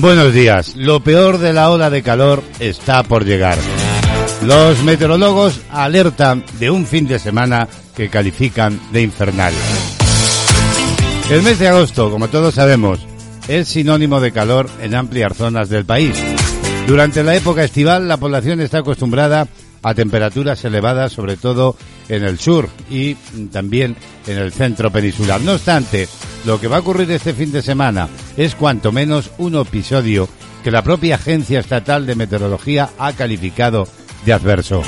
Buenos días. Lo peor de la ola de calor está por llegar. Los meteorólogos alertan de un fin de semana que califican de infernal. El mes de agosto, como todos sabemos, es sinónimo de calor en amplias zonas del país. Durante la época estival, la población está acostumbrada a temperaturas elevadas, sobre todo en el sur y también en el centro peninsular. No obstante, lo que va a ocurrir este fin de semana es cuanto menos un episodio que la propia Agencia Estatal de Meteorología ha calificado de adverso.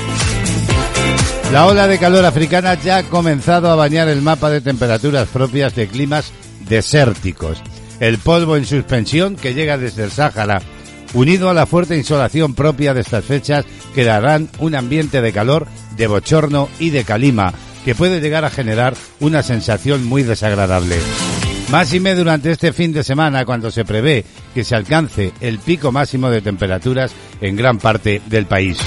La ola de calor africana ya ha comenzado a bañar el mapa de temperaturas propias de climas desérticos. El polvo en suspensión que llega desde el Sáhara unido a la fuerte insolación propia de estas fechas, crearán un ambiente de calor, de bochorno y de calima, que puede llegar a generar una sensación muy desagradable. Máxime durante este fin de semana cuando se prevé que se alcance el pico máximo de temperaturas en gran parte del país.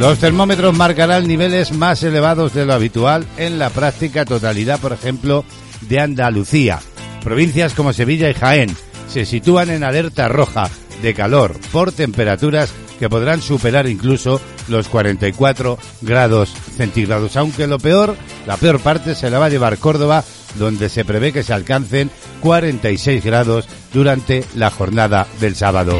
Los termómetros marcarán niveles más elevados de lo habitual en la práctica totalidad, por ejemplo, de Andalucía. Provincias como Sevilla y Jaén se sitúan en alerta roja de calor por temperaturas que podrán superar incluso los 44 grados centígrados. Aunque lo peor, la peor parte se la va a llevar Córdoba, donde se prevé que se alcancen 46 grados durante la jornada del sábado.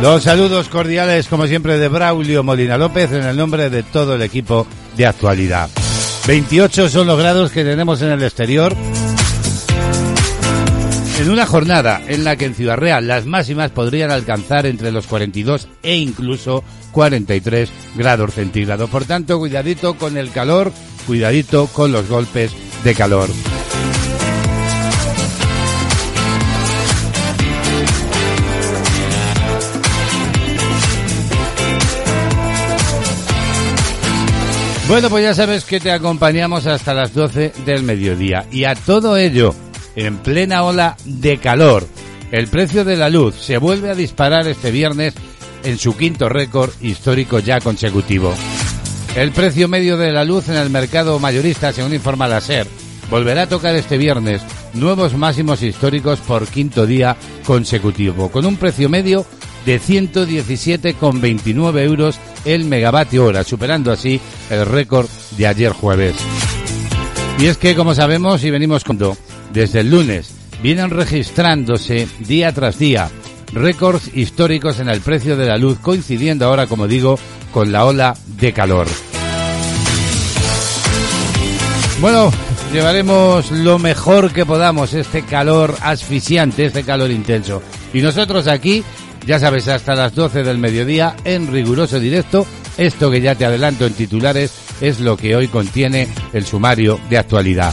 Los saludos cordiales, como siempre, de Braulio Molina López en el nombre de todo el equipo de actualidad. 28 son los grados que tenemos en el exterior en una jornada en la que en Ciudad Real las máximas podrían alcanzar entre los 42 e incluso 43 grados centígrados. Por tanto, cuidadito con el calor, cuidadito con los golpes de calor. Bueno, pues ya sabes que te acompañamos hasta las 12 del mediodía. Y a todo ello, en plena ola de calor. El precio de la luz se vuelve a disparar este viernes en su quinto récord histórico ya consecutivo. El precio medio de la luz en el mercado mayorista, según informa la SER, volverá a tocar este viernes nuevos máximos históricos por quinto día consecutivo, con un precio medio de 117,29 euros el megavatio hora, superando así el récord de ayer jueves. Y es que, como sabemos y venimos con desde el lunes vienen registrándose día tras día récords históricos en el precio de la luz, coincidiendo ahora, como digo, con la ola de calor. Bueno, llevaremos lo mejor que podamos este calor asfixiante, este calor intenso. Y nosotros aquí, ya sabes, hasta las 12 del mediodía, en riguroso directo, esto que ya te adelanto en titulares es lo que hoy contiene el sumario de actualidad.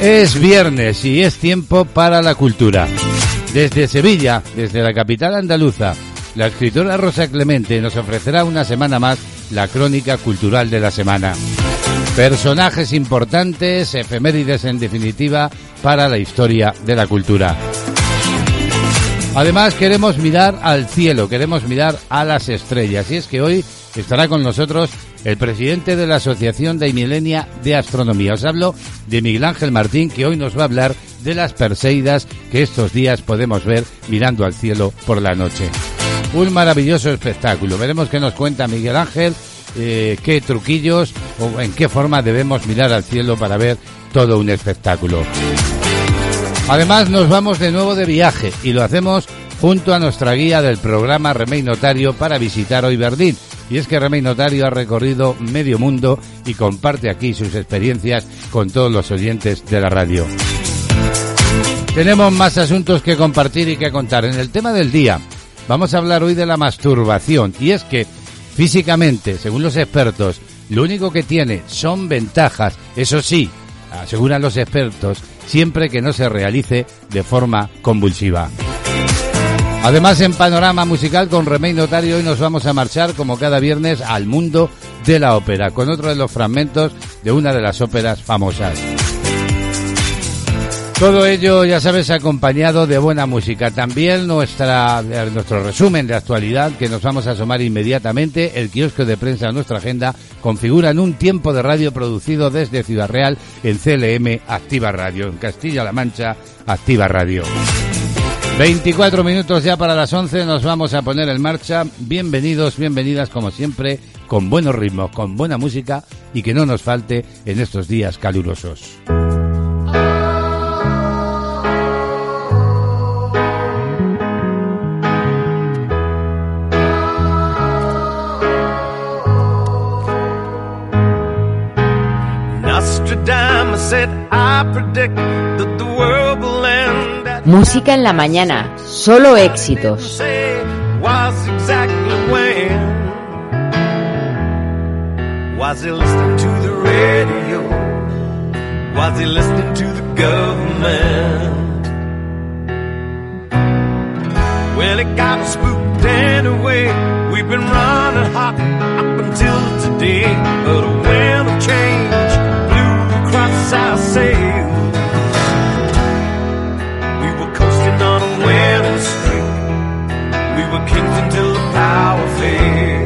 Es viernes y es tiempo para la cultura. Desde Sevilla, desde la capital andaluza, la escritora Rosa Clemente nos ofrecerá una semana más la crónica cultural de la semana. Personajes importantes, efemérides en definitiva para la historia de la cultura. Además queremos mirar al cielo, queremos mirar a las estrellas y es que hoy estará con nosotros el presidente de la Asociación de Milenia de Astronomía. Os hablo de Miguel Ángel Martín, que hoy nos va a hablar de las Perseidas que estos días podemos ver mirando al cielo por la noche. Un maravilloso espectáculo. Veremos qué nos cuenta Miguel Ángel, eh, qué truquillos o en qué forma debemos mirar al cielo para ver todo un espectáculo. Además nos vamos de nuevo de viaje y lo hacemos junto a nuestra guía del programa Remey Notario para visitar hoy Berlín y es que Remey Notario ha recorrido medio mundo y comparte aquí sus experiencias con todos los oyentes de la radio. Tenemos más asuntos que compartir y que contar. En el tema del día vamos a hablar hoy de la masturbación y es que físicamente, según los expertos, lo único que tiene son ventajas, eso sí, aseguran los expertos, siempre que no se realice de forma convulsiva. Además, en Panorama Musical con Remey Notario, hoy nos vamos a marchar, como cada viernes, al mundo de la ópera, con otro de los fragmentos de una de las óperas famosas. Todo ello, ya sabes, acompañado de buena música. También nuestra, eh, nuestro resumen de actualidad que nos vamos a asomar inmediatamente. El kiosco de prensa de nuestra agenda configura en un tiempo de radio producido desde Ciudad Real en CLM Activa Radio. En Castilla-La Mancha, Activa Radio. 24 minutos ya para las 11 nos vamos a poner en marcha. Bienvenidos, bienvenidas como siempre, con buenos ritmos, con buena música y que no nos falte en estos días calurosos. Música en la mañana, solo éxitos. Was he listening to the radio? Was he listening to the government? Well, it got him spooked anyway. We've been running hot up until today, but a wind of change. yes, I say. We were coasting on a winning streak. We were until the power failed.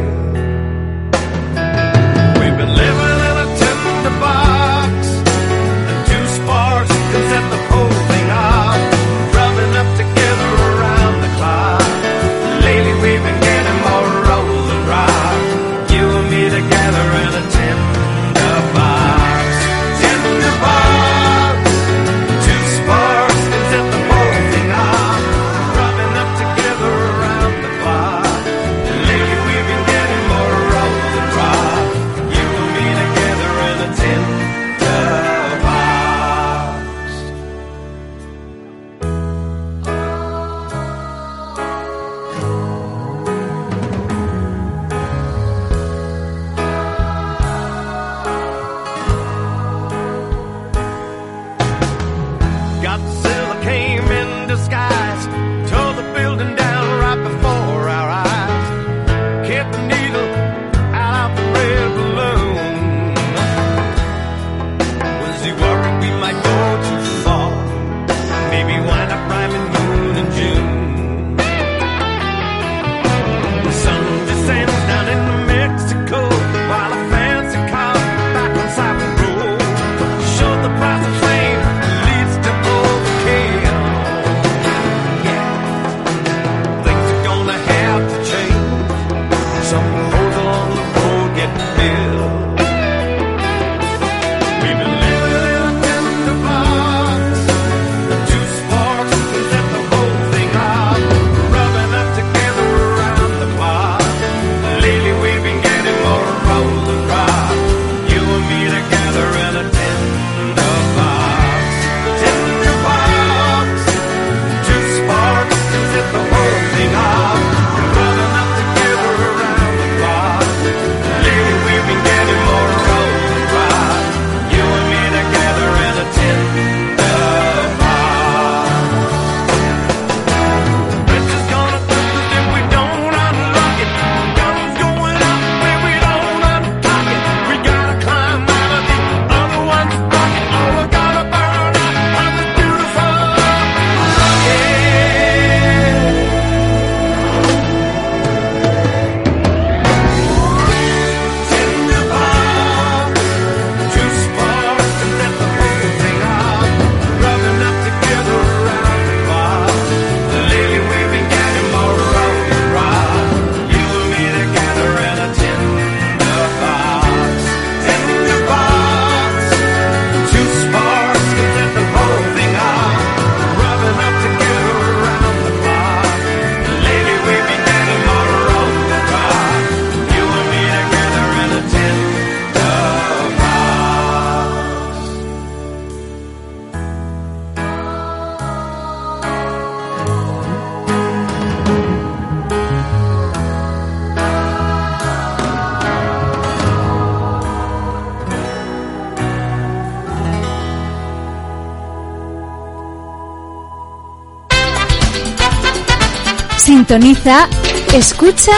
Sintoniza, escucha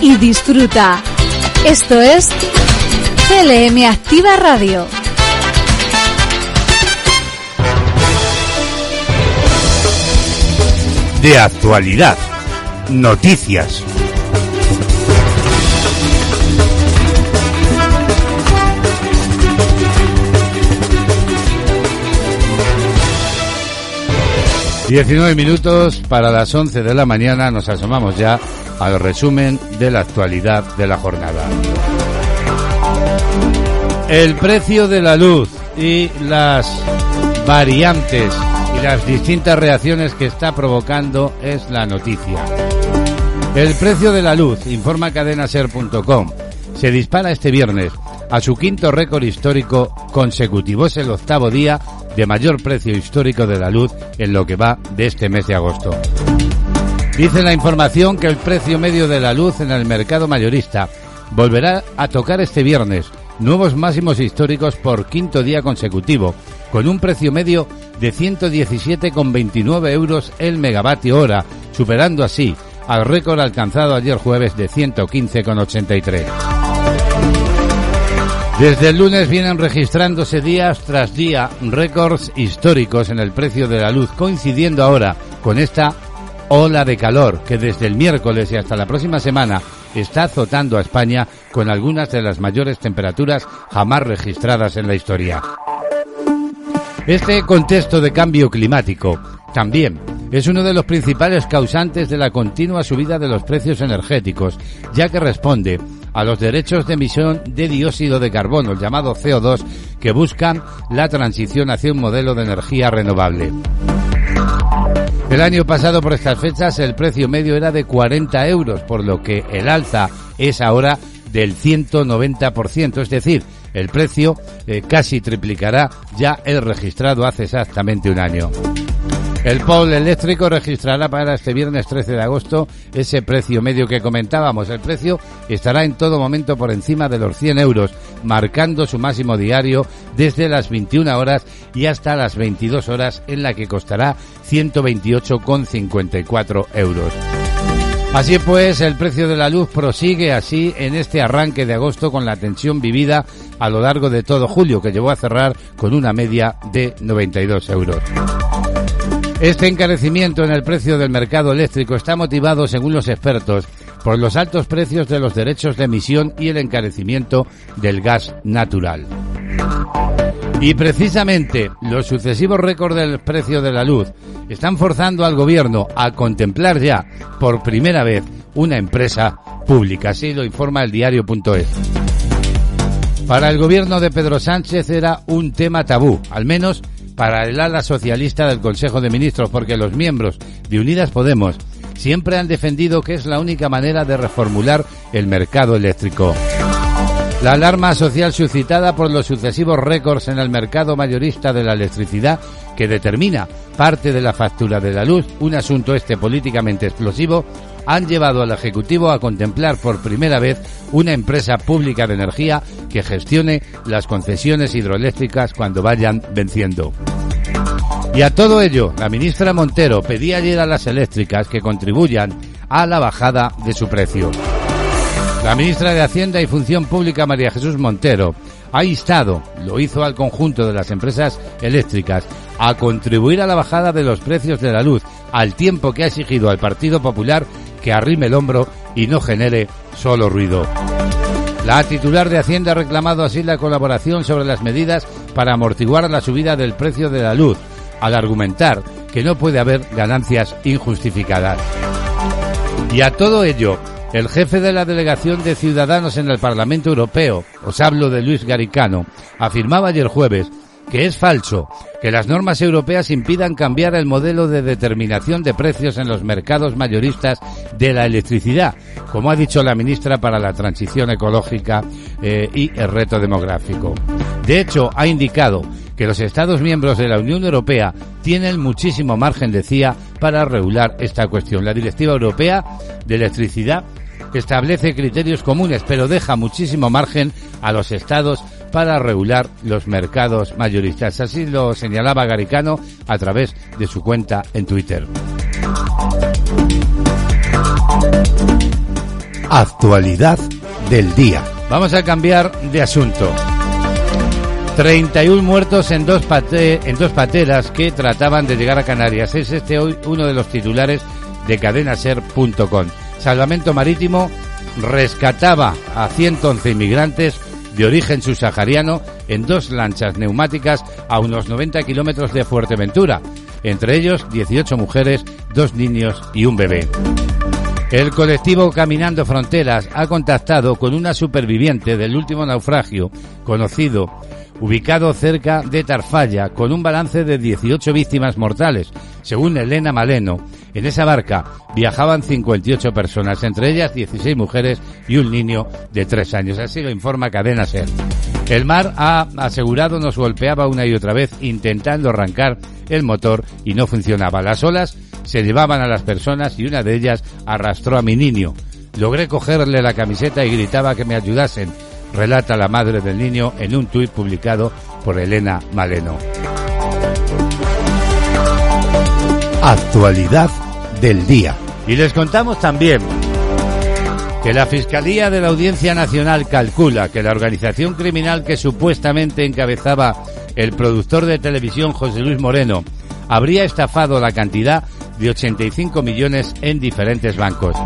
y disfruta. Esto es CLM Activa Radio. De actualidad, noticias, Diecinueve minutos para las once de la mañana nos asomamos ya al resumen de la actualidad de la jornada. El precio de la luz y las variantes y las distintas reacciones que está provocando es la noticia. El precio de la luz, informa cadenaser.com, se dispara este viernes a su quinto récord histórico consecutivo. Es el octavo día de mayor precio histórico de la luz en lo que va de este mes de agosto. Dice la información que el precio medio de la luz en el mercado mayorista volverá a tocar este viernes nuevos máximos históricos por quinto día consecutivo, con un precio medio de 117,29 euros el megavatio hora, superando así al récord alcanzado ayer jueves de 115,83. Desde el lunes vienen registrándose días tras día récords históricos en el precio de la luz, coincidiendo ahora con esta ola de calor que desde el miércoles y hasta la próxima semana está azotando a España con algunas de las mayores temperaturas jamás registradas en la historia. Este contexto de cambio climático también es uno de los principales causantes de la continua subida de los precios energéticos, ya que responde a los derechos de emisión de dióxido de carbono, el llamado CO2, que buscan la transición hacia un modelo de energía renovable. El año pasado por estas fechas el precio medio era de 40 euros, por lo que el alza es ahora del 190%, es decir, el precio eh, casi triplicará ya el registrado hace exactamente un año. El pole eléctrico registrará para este viernes 13 de agosto ese precio medio que comentábamos. El precio estará en todo momento por encima de los 100 euros, marcando su máximo diario desde las 21 horas y hasta las 22 horas en la que costará 128,54 euros. Así pues, el precio de la luz prosigue así en este arranque de agosto con la tensión vivida a lo largo de todo julio, que llevó a cerrar con una media de 92 euros. Este encarecimiento en el precio del mercado eléctrico está motivado, según los expertos, por los altos precios de los derechos de emisión y el encarecimiento del gas natural. Y precisamente los sucesivos récords del precio de la luz están forzando al gobierno a contemplar ya por primera vez una empresa pública. Así lo informa el diario.es. Para el gobierno de Pedro Sánchez era un tema tabú, al menos para el ala socialista del Consejo de Ministros, porque los miembros de Unidas Podemos siempre han defendido que es la única manera de reformular el mercado eléctrico. La alarma social suscitada por los sucesivos récords en el mercado mayorista de la electricidad que determina parte de la factura de la luz, un asunto este políticamente explosivo, han llevado al Ejecutivo a contemplar por primera vez una empresa pública de energía que gestione las concesiones hidroeléctricas cuando vayan venciendo. Y a todo ello, la ministra Montero pedía ayer a las eléctricas que contribuyan a la bajada de su precio. La ministra de Hacienda y Función Pública, María Jesús Montero, ha instado, lo hizo al conjunto de las empresas eléctricas, a contribuir a la bajada de los precios de la luz, al tiempo que ha exigido al Partido Popular que arrime el hombro y no genere solo ruido. La titular de Hacienda ha reclamado así la colaboración sobre las medidas para amortiguar la subida del precio de la luz, al argumentar que no puede haber ganancias injustificadas. Y a todo ello, el jefe de la delegación de Ciudadanos en el Parlamento Europeo, os hablo de Luis Garicano, afirmaba ayer jueves que es falso que las normas europeas impidan cambiar el modelo de determinación de precios en los mercados mayoristas de la electricidad, como ha dicho la ministra para la Transición Ecológica eh, y el Reto Demográfico. De hecho, ha indicado que los Estados miembros de la Unión Europea tienen muchísimo margen, decía, para regular esta cuestión. La Directiva Europea de Electricidad establece criterios comunes, pero deja muchísimo margen a los estados para regular los mercados mayoristas. Así lo señalaba Garicano a través de su cuenta en Twitter. Actualidad del día. Vamos a cambiar de asunto. 31 muertos en dos, pate- en dos pateras que trataban de llegar a Canarias. Es este hoy uno de los titulares de cadenaser.com. Salvamento Marítimo rescataba a 111 inmigrantes de origen subsahariano en dos lanchas neumáticas a unos 90 kilómetros de Fuerteventura. Entre ellos 18 mujeres, dos niños y un bebé. El colectivo Caminando Fronteras ha contactado con una superviviente del último naufragio conocido, ubicado cerca de Tarfalla, con un balance de 18 víctimas mortales. Según Elena Maleno, en esa barca viajaban 58 personas, entre ellas 16 mujeres y un niño de 3 años. Así lo informa Cadena Ser. El mar ha asegurado nos golpeaba una y otra vez intentando arrancar el motor y no funcionaba. Las olas se llevaban a las personas y una de ellas arrastró a mi niño. Logré cogerle la camiseta y gritaba que me ayudasen, relata la madre del niño en un tuit publicado por Elena Maleno. Actualidad del día. Y les contamos también que la Fiscalía de la Audiencia Nacional calcula que la organización criminal que supuestamente encabezaba el productor de televisión José Luis Moreno habría estafado la cantidad de 85 millones en diferentes bancos.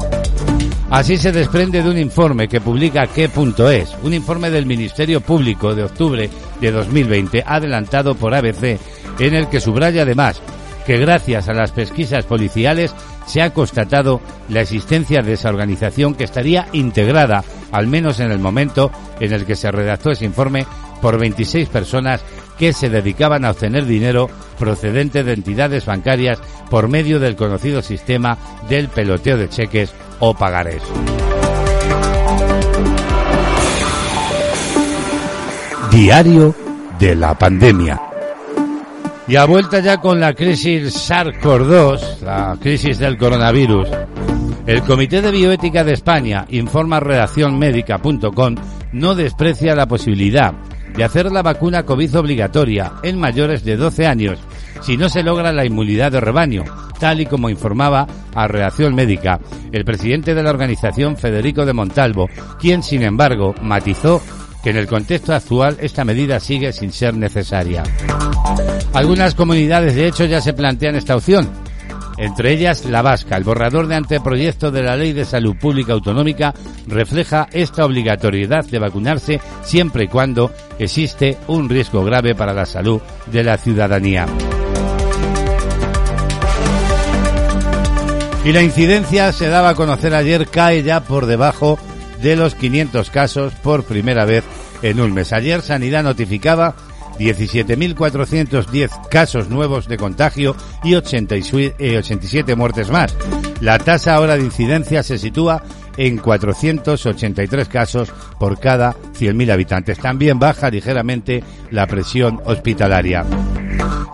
Así se desprende de un informe que publica qué.es, un informe del Ministerio Público de octubre de 2020 adelantado por ABC, en el que subraya además que gracias a las pesquisas policiales se ha constatado la existencia de esa organización que estaría integrada, al menos en el momento en el que se redactó ese informe, por 26 personas que se dedicaban a obtener dinero procedente de entidades bancarias por medio del conocido sistema del peloteo de cheques o pagarés. Diario de la pandemia. Y a vuelta ya con la crisis SARS-CoV-2, la crisis del coronavirus, el Comité de Bioética de España, informa redaccionmédica.com, no desprecia la posibilidad de hacer la vacuna COVID obligatoria en mayores de 12 años si no se logra la inmunidad de rebaño, tal y como informaba a Redacción Médica el presidente de la organización Federico de Montalvo, quien sin embargo matizó que en el contexto actual esta medida sigue sin ser necesaria. Algunas comunidades de hecho ya se plantean esta opción, entre ellas la vasca. El borrador de anteproyecto de la Ley de Salud Pública Autonómica refleja esta obligatoriedad de vacunarse siempre y cuando existe un riesgo grave para la salud de la ciudadanía. Y la incidencia se daba a conocer ayer, cae ya por debajo de los 500 casos por primera vez en un mes. Ayer Sanidad notificaba 17.410 casos nuevos de contagio y 86 eh, 87 muertes más. La tasa ahora de incidencia se sitúa en 483 casos por cada 100.000 habitantes. También baja ligeramente la presión hospitalaria.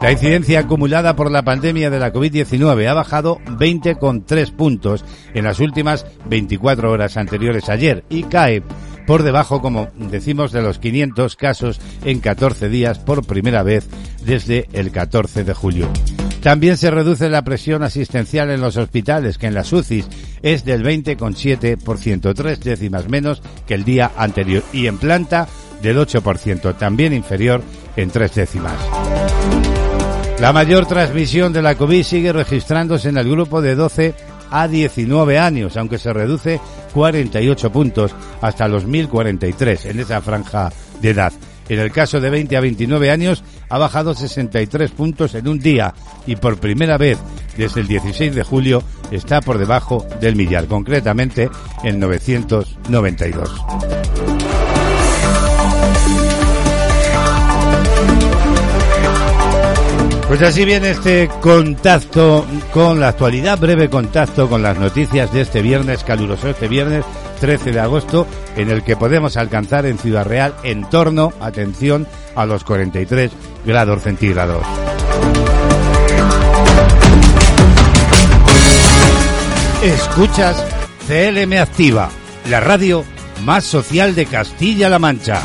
La incidencia acumulada por la pandemia de la COVID-19 ha bajado 20,3 puntos en las últimas 24 horas anteriores ayer y cae por debajo, como decimos, de los 500 casos en 14 días por primera vez desde el 14 de julio. También se reduce la presión asistencial en los hospitales, que en las UCIs es del 20,7%, tres décimas menos que el día anterior, y en planta del 8%, también inferior en tres décimas. La mayor transmisión de la COVID sigue registrándose en el grupo de 12 a 19 años, aunque se reduce 48 puntos hasta los 1043 en esa franja de edad. En el caso de 20 a 29 años ha bajado 63 puntos en un día y por primera vez desde el 16 de julio está por debajo del millar, concretamente en 992. Pues así viene este contacto con la actualidad, breve contacto con las noticias de este viernes caluroso, este viernes 13 de agosto, en el que podemos alcanzar en Ciudad Real en torno, atención, a los 43 grados centígrados. Escuchas CLM Activa, la radio más social de Castilla-La Mancha.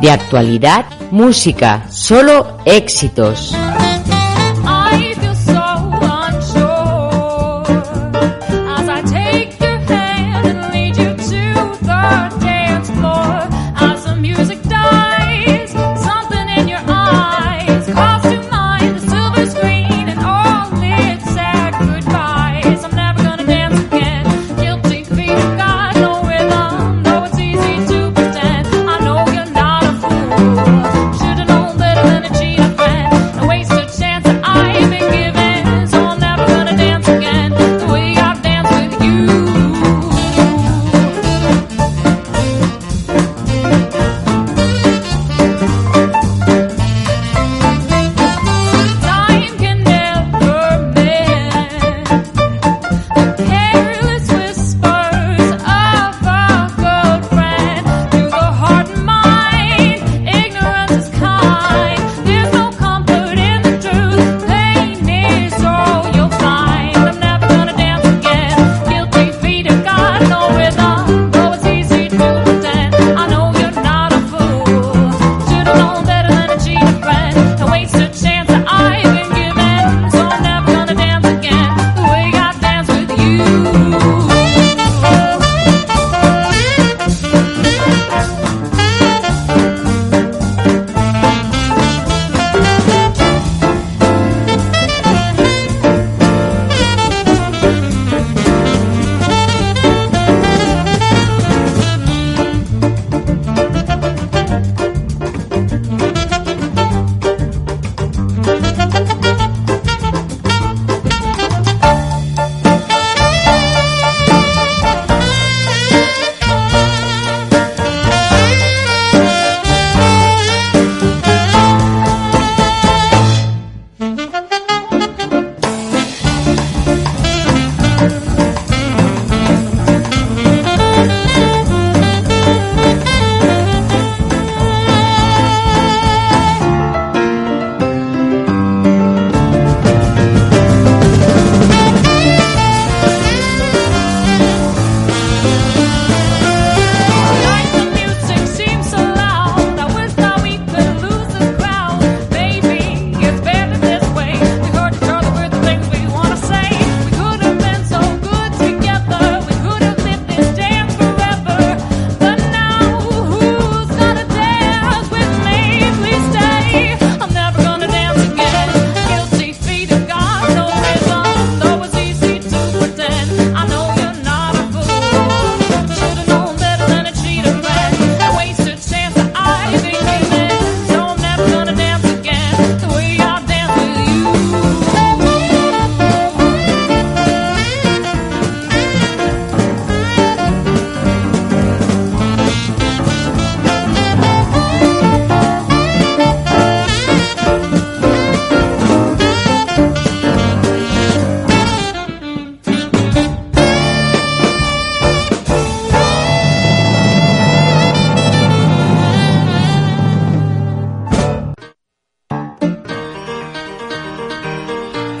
de actualidad, música, solo éxitos.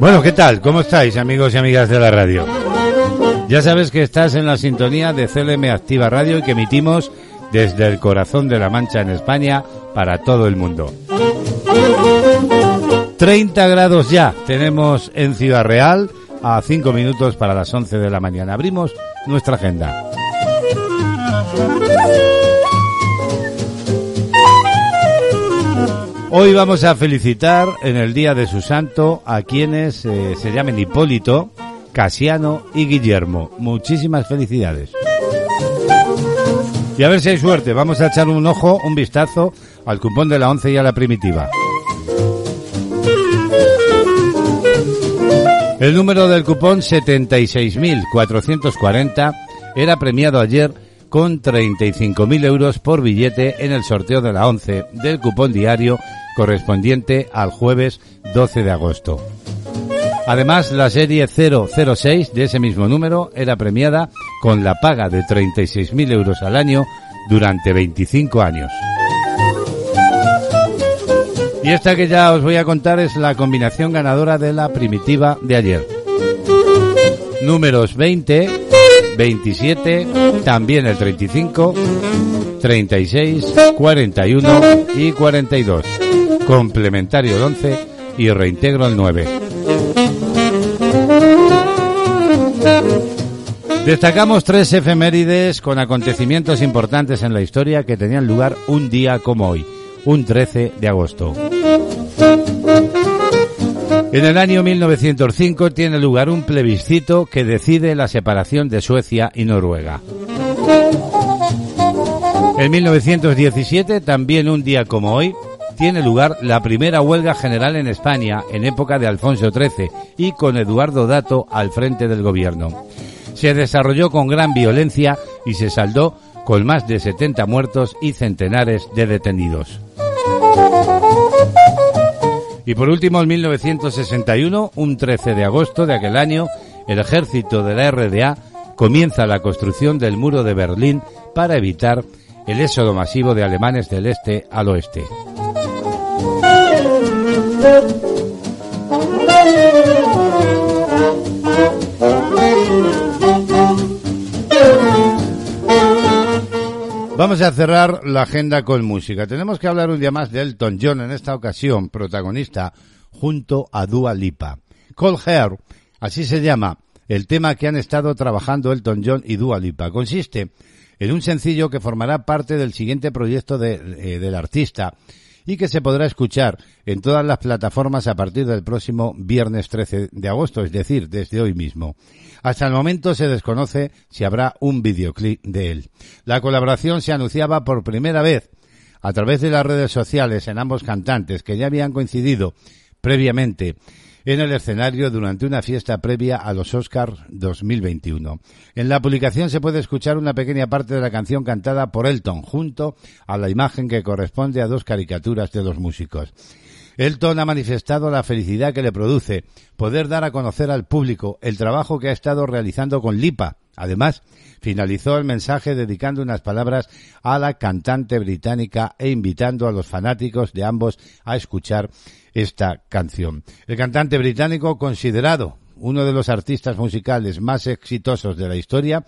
Bueno, ¿qué tal? ¿Cómo estáis, amigos y amigas de la radio? Ya sabes que estás en la sintonía de CLM Activa Radio y que emitimos desde el corazón de la Mancha en España para todo el mundo. 30 grados ya tenemos en Ciudad Real a 5 minutos para las 11 de la mañana. Abrimos nuestra agenda. Hoy vamos a felicitar en el día de su santo a quienes eh, se llamen Hipólito, Casiano y Guillermo. Muchísimas felicidades. Y a ver si hay suerte, vamos a echar un ojo, un vistazo al cupón de la 11 y a la primitiva. El número del cupón 76.440 era premiado ayer con 35.000 euros por billete en el sorteo de la 11 del cupón diario correspondiente al jueves 12 de agosto. Además, la serie 006 de ese mismo número era premiada con la paga de 36.000 euros al año durante 25 años. Y esta que ya os voy a contar es la combinación ganadora de la primitiva de ayer. Números 20, 27, también el 35, 36, 41 y 42. Complementario el 11 y reintegro el 9. Destacamos tres efemérides con acontecimientos importantes en la historia que tenían lugar un día como hoy, un 13 de agosto. En el año 1905 tiene lugar un plebiscito que decide la separación de Suecia y Noruega. En 1917, también un día como hoy, tiene lugar la primera huelga general en España en época de Alfonso XIII y con Eduardo Dato al frente del gobierno. Se desarrolló con gran violencia y se saldó con más de 70 muertos y centenares de detenidos. Y por último, en 1961, un 13 de agosto de aquel año, el ejército de la RDA comienza la construcción del muro de Berlín para evitar el éxodo masivo de alemanes del este al oeste. Vamos a cerrar la agenda con música. Tenemos que hablar un día más de Elton John, en esta ocasión protagonista junto a Dua Lipa. Cold Hair, así se llama el tema que han estado trabajando Elton John y Dua Lipa. Consiste en un sencillo que formará parte del siguiente proyecto de- eh, del artista y que se podrá escuchar en todas las plataformas a partir del próximo viernes 13 de agosto, es decir, desde hoy mismo. Hasta el momento se desconoce si habrá un videoclip de él. La colaboración se anunciaba por primera vez a través de las redes sociales en ambos cantantes que ya habían coincidido previamente en el escenario durante una fiesta previa a los Oscars 2021. En la publicación se puede escuchar una pequeña parte de la canción cantada por Elton junto a la imagen que corresponde a dos caricaturas de los músicos. Elton ha manifestado la felicidad que le produce poder dar a conocer al público el trabajo que ha estado realizando con Lipa. Además, finalizó el mensaje dedicando unas palabras a la cantante británica e invitando a los fanáticos de ambos a escuchar esta canción. El cantante británico, considerado uno de los artistas musicales más exitosos de la historia,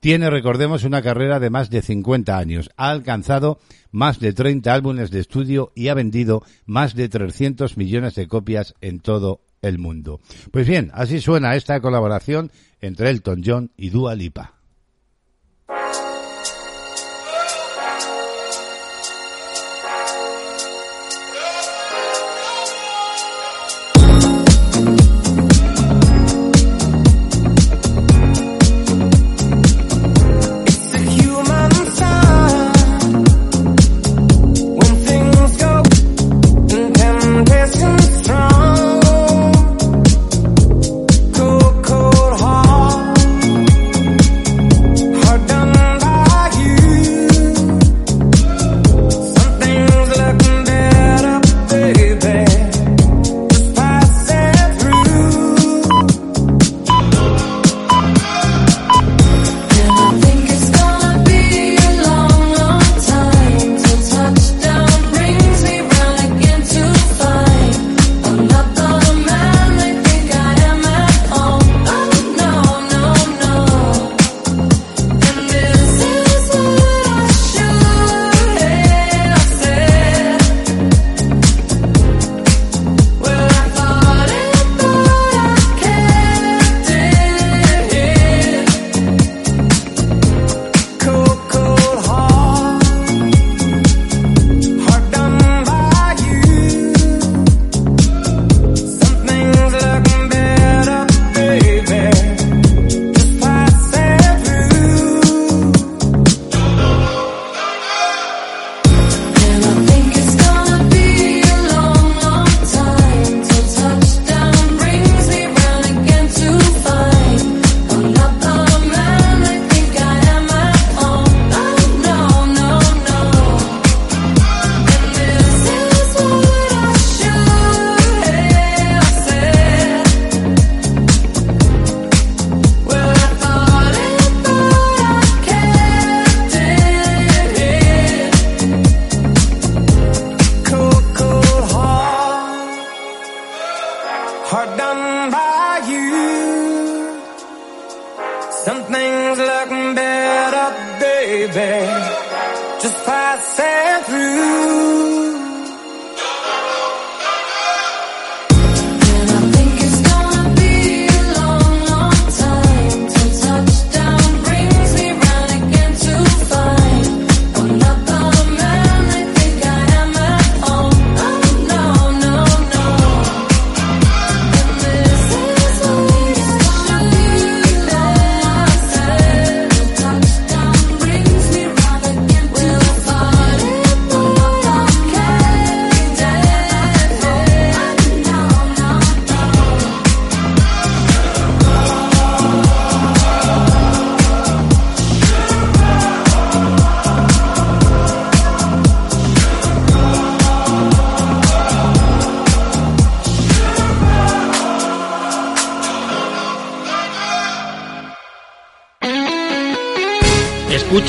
tiene, recordemos, una carrera de más de 50 años. Ha alcanzado más de 30 álbumes de estudio y ha vendido más de 300 millones de copias en todo el mundo. Pues bien, así suena esta colaboración entre Elton John y Dua Lipa.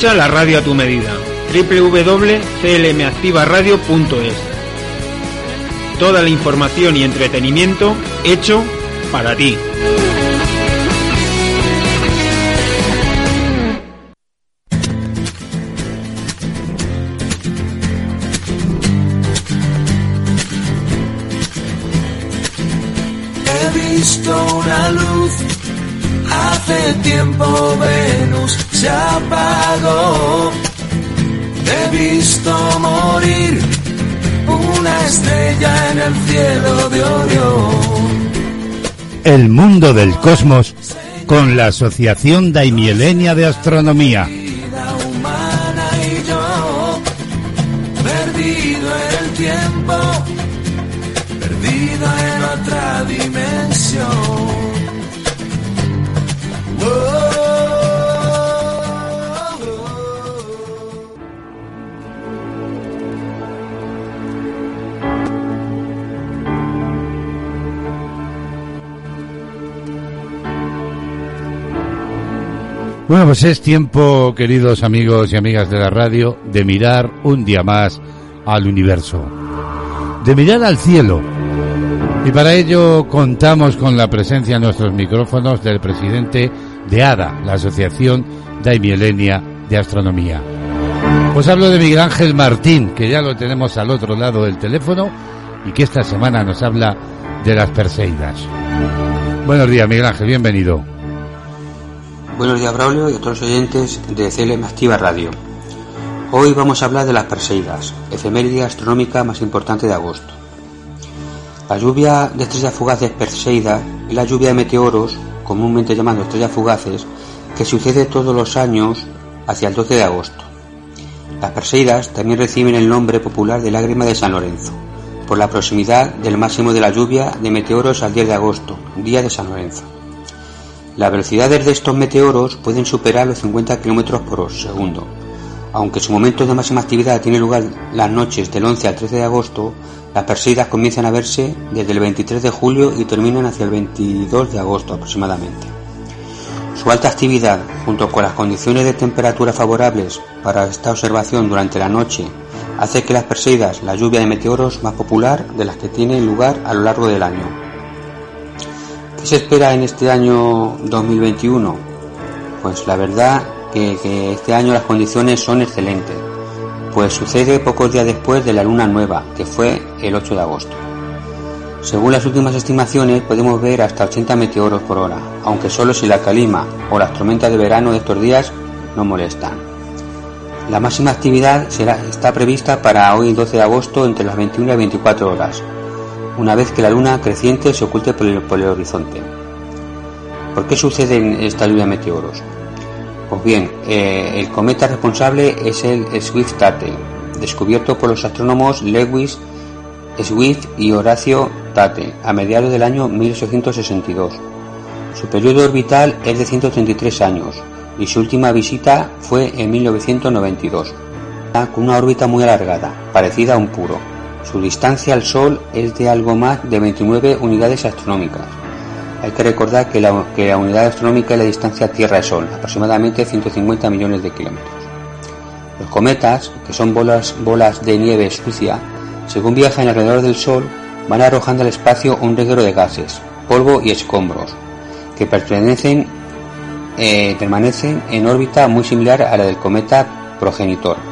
La radio a tu medida. www.clmactivaradio.es Toda la información y entretenimiento hecho para ti. El mundo del cosmos con la Asociación Daimielenia de Astronomía. Bueno, pues es tiempo, queridos amigos y amigas de la radio, de mirar un día más al universo, de mirar al cielo. Y para ello contamos con la presencia en nuestros micrófonos del presidente de ADA, la Asociación Daimielenia de Astronomía. Pues hablo de Miguel Ángel Martín, que ya lo tenemos al otro lado del teléfono y que esta semana nos habla de las Perseidas. Buenos días, Miguel Ángel, bienvenido. Buenos días, Braulio y a todos los oyentes de CLM Activa Radio. Hoy vamos a hablar de las Perseidas, efeméride astronómica más importante de agosto. La lluvia de estrellas fugaces Perseidas es la lluvia de meteoros, comúnmente llamada estrellas fugaces, que sucede todos los años hacia el 12 de agosto. Las Perseidas también reciben el nombre popular de lágrima de San Lorenzo, por la proximidad del máximo de la lluvia de meteoros al 10 de agosto, día de San Lorenzo. Las velocidades de estos meteoros pueden superar los 50 km por segundo. Aunque su momento de máxima actividad tiene lugar las noches del 11 al 13 de agosto, las Perseidas comienzan a verse desde el 23 de julio y terminan hacia el 22 de agosto aproximadamente. Su alta actividad, junto con las condiciones de temperatura favorables para esta observación durante la noche, hace que las Perseidas la lluvia de meteoros más popular de las que tiene lugar a lo largo del año. ¿Qué se espera en este año 2021? Pues la verdad que, que este año las condiciones son excelentes, pues sucede pocos días después de la luna nueva, que fue el 8 de agosto. Según las últimas estimaciones podemos ver hasta 80 meteoros por hora, aunque solo si la calima o las tormentas de verano de estos días no molestan. La máxima actividad está prevista para hoy 12 de agosto entre las 21 y 24 horas, una vez que la luna creciente se oculte por el, horizonte. ¿Por qué sucede esta lluvia de meteoros? Pues bien, eh, el cometa responsable es el Swift-Tate, descubierto por los astrónomos Lewis Swift y Horacio Tate a mediados del año 1862. Su periodo orbital es de 133 años y su última visita fue en 1992, con una órbita muy alargada, parecida a un puro. Su distancia al Sol es de algo más de 29 unidades astronómicas. Hay que recordar que la, unidad astronómica es la distancia Tierra-Sol, aproximadamente 150 millones de kilómetros. Los cometas, que son bolas, bolas de nieve sucia, según viajan alrededor del Sol, van arrojando al espacio un reguero de gases, polvo y escombros, que eh, permanecen en órbita muy similar a la del cometa progenitor.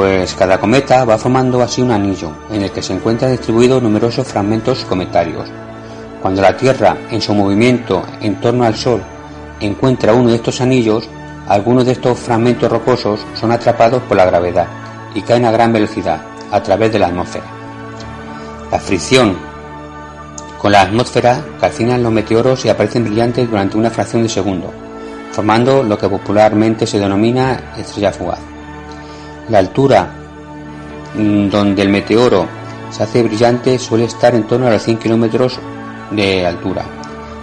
Pues cada cometa va formando así un anillo, en el que se encuentran distribuidos numerosos fragmentos cometarios. Cuando la Tierra, en su movimiento en torno al Sol, encuentra uno de estos anillos, algunos de estos fragmentos rocosos son atrapados por la gravedad y caen a gran velocidad a través de la atmósfera. La fricción con la atmósfera calcinan los meteoros y aparecen brillantes durante una fracción de segundo, formando lo que popularmente se denomina estrella fugaz. La altura mm, donde el meteoro se hace brillante suele estar en torno a los 100 kilómetros de altura.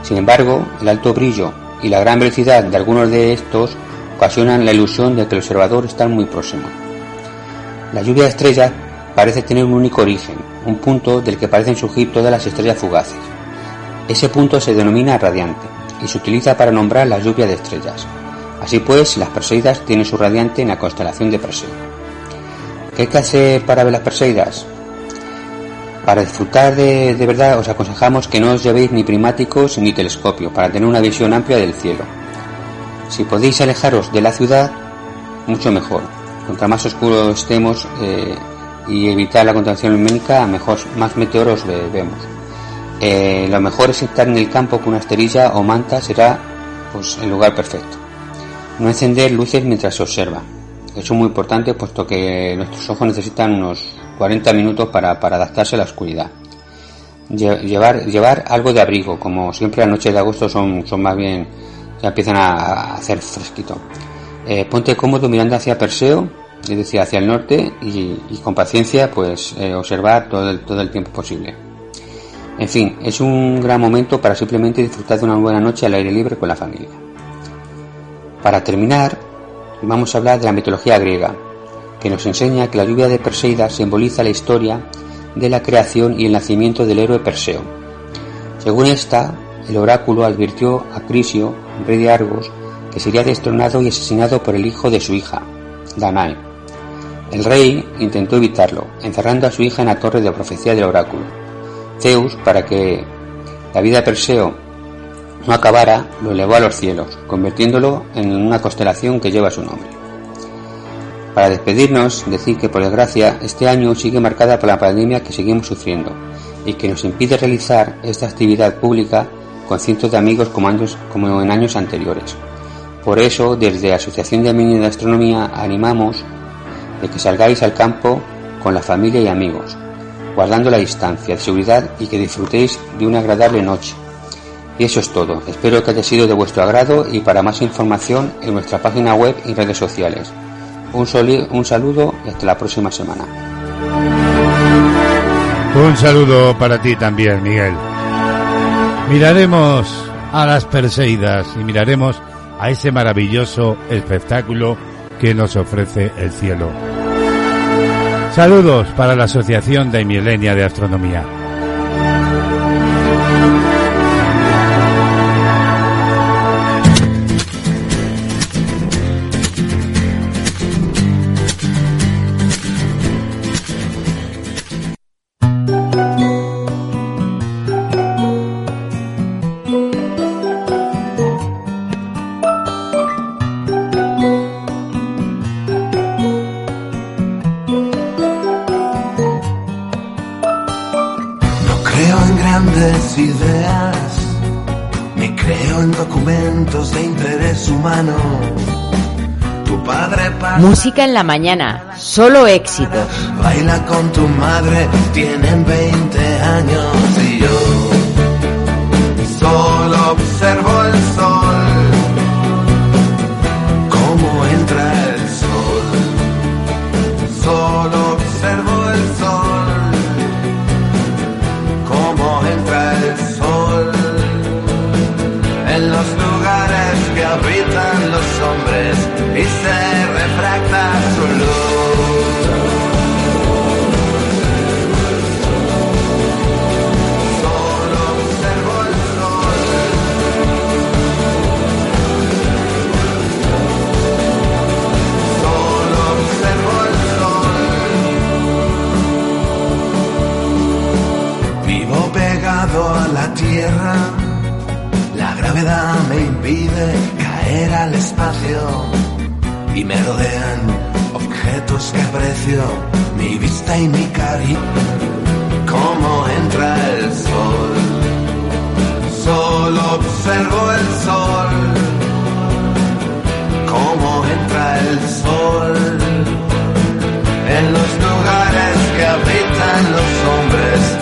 Sin embargo, el alto brillo y la gran velocidad de algunos de estos ocasionan la ilusión de que el observador está muy próximo. La lluvia de estrellas parece tener un único origen, un punto del que parecen surgir todas las estrellas fugaces. Ese punto se denomina radiante y se utiliza para nombrar la lluvia de estrellas. Así pues, las Perseidas tienen su radiante en la constelación de Perseo. ¿Qué hay que hacer para ver las Perseidas? Para disfrutar de, de verdad os aconsejamos que no os llevéis ni primáticos ni telescopio para tener una visión amplia del cielo. Si podéis alejaros de la ciudad, mucho mejor. Contra más oscuro estemos eh, y evitar la contaminación lumínica, mejor, más meteoros ve- vemos. Eh, lo mejor es estar en el campo con una esterilla o manta, será pues, el lugar perfecto. No encender luces mientras se observa. Eso es muy importante puesto que nuestros ojos necesitan unos 40 minutos para, adaptarse a la oscuridad. Lle- Llevar, llevar algo de abrigo, como siempre las noches de agosto son, son más bien, ya empiezan a, hacer fresquito. Eh, ponte cómodo mirando hacia Perseo, es decir, hacia el norte, y, con paciencia, pues eh, observar todo todo el tiempo posible. En fin, es un gran momento para simplemente disfrutar de una buena noche al aire libre con la familia. Para terminar, vamos a hablar de la mitología griega, que nos enseña que la lluvia de Perseida simboliza la historia de la creación y el nacimiento del héroe Perseo. Según esta, el oráculo advirtió a Crisio, rey de Argos, que sería destronado y asesinado por el hijo de su hija, Danae. El rey intentó evitarlo, encerrando a su hija en la torre de profecía del oráculo. Zeus, para que la vida de Perseo no acabara, lo elevó a los cielos, convirtiéndolo en una constelación que lleva su nombre. Para despedirnos, decir que por desgracia este año sigue marcada por la pandemia que seguimos sufriendo y que nos impide realizar esta actividad pública con cientos de amigos como, años- como en años anteriores. Por eso, desde la Asociación de Amigos de Astronomía animamos de que salgáis al campo con la familia y amigos, guardando la distancia de seguridad y que disfrutéis de una agradable noche. Y eso es todo. Espero que haya sido de vuestro agrado y para más información en nuestra página web y redes sociales. Un, un saludo y hasta la próxima semana. Un saludo para ti también, Miguel. Miraremos a las Perseidas y miraremos a ese maravilloso espectáculo que nos ofrece el cielo. Saludos para la Asociación de Milenia de Astronomía. Música en la mañana, solo éxitos. baila con tu madre, tienen 20 años y yo solo observo el sol. Al espacio y me rodean objetos que aprecio, mi vista y mi cari, como entra el sol. Solo observo el sol, como entra el sol en los lugares que habitan los hombres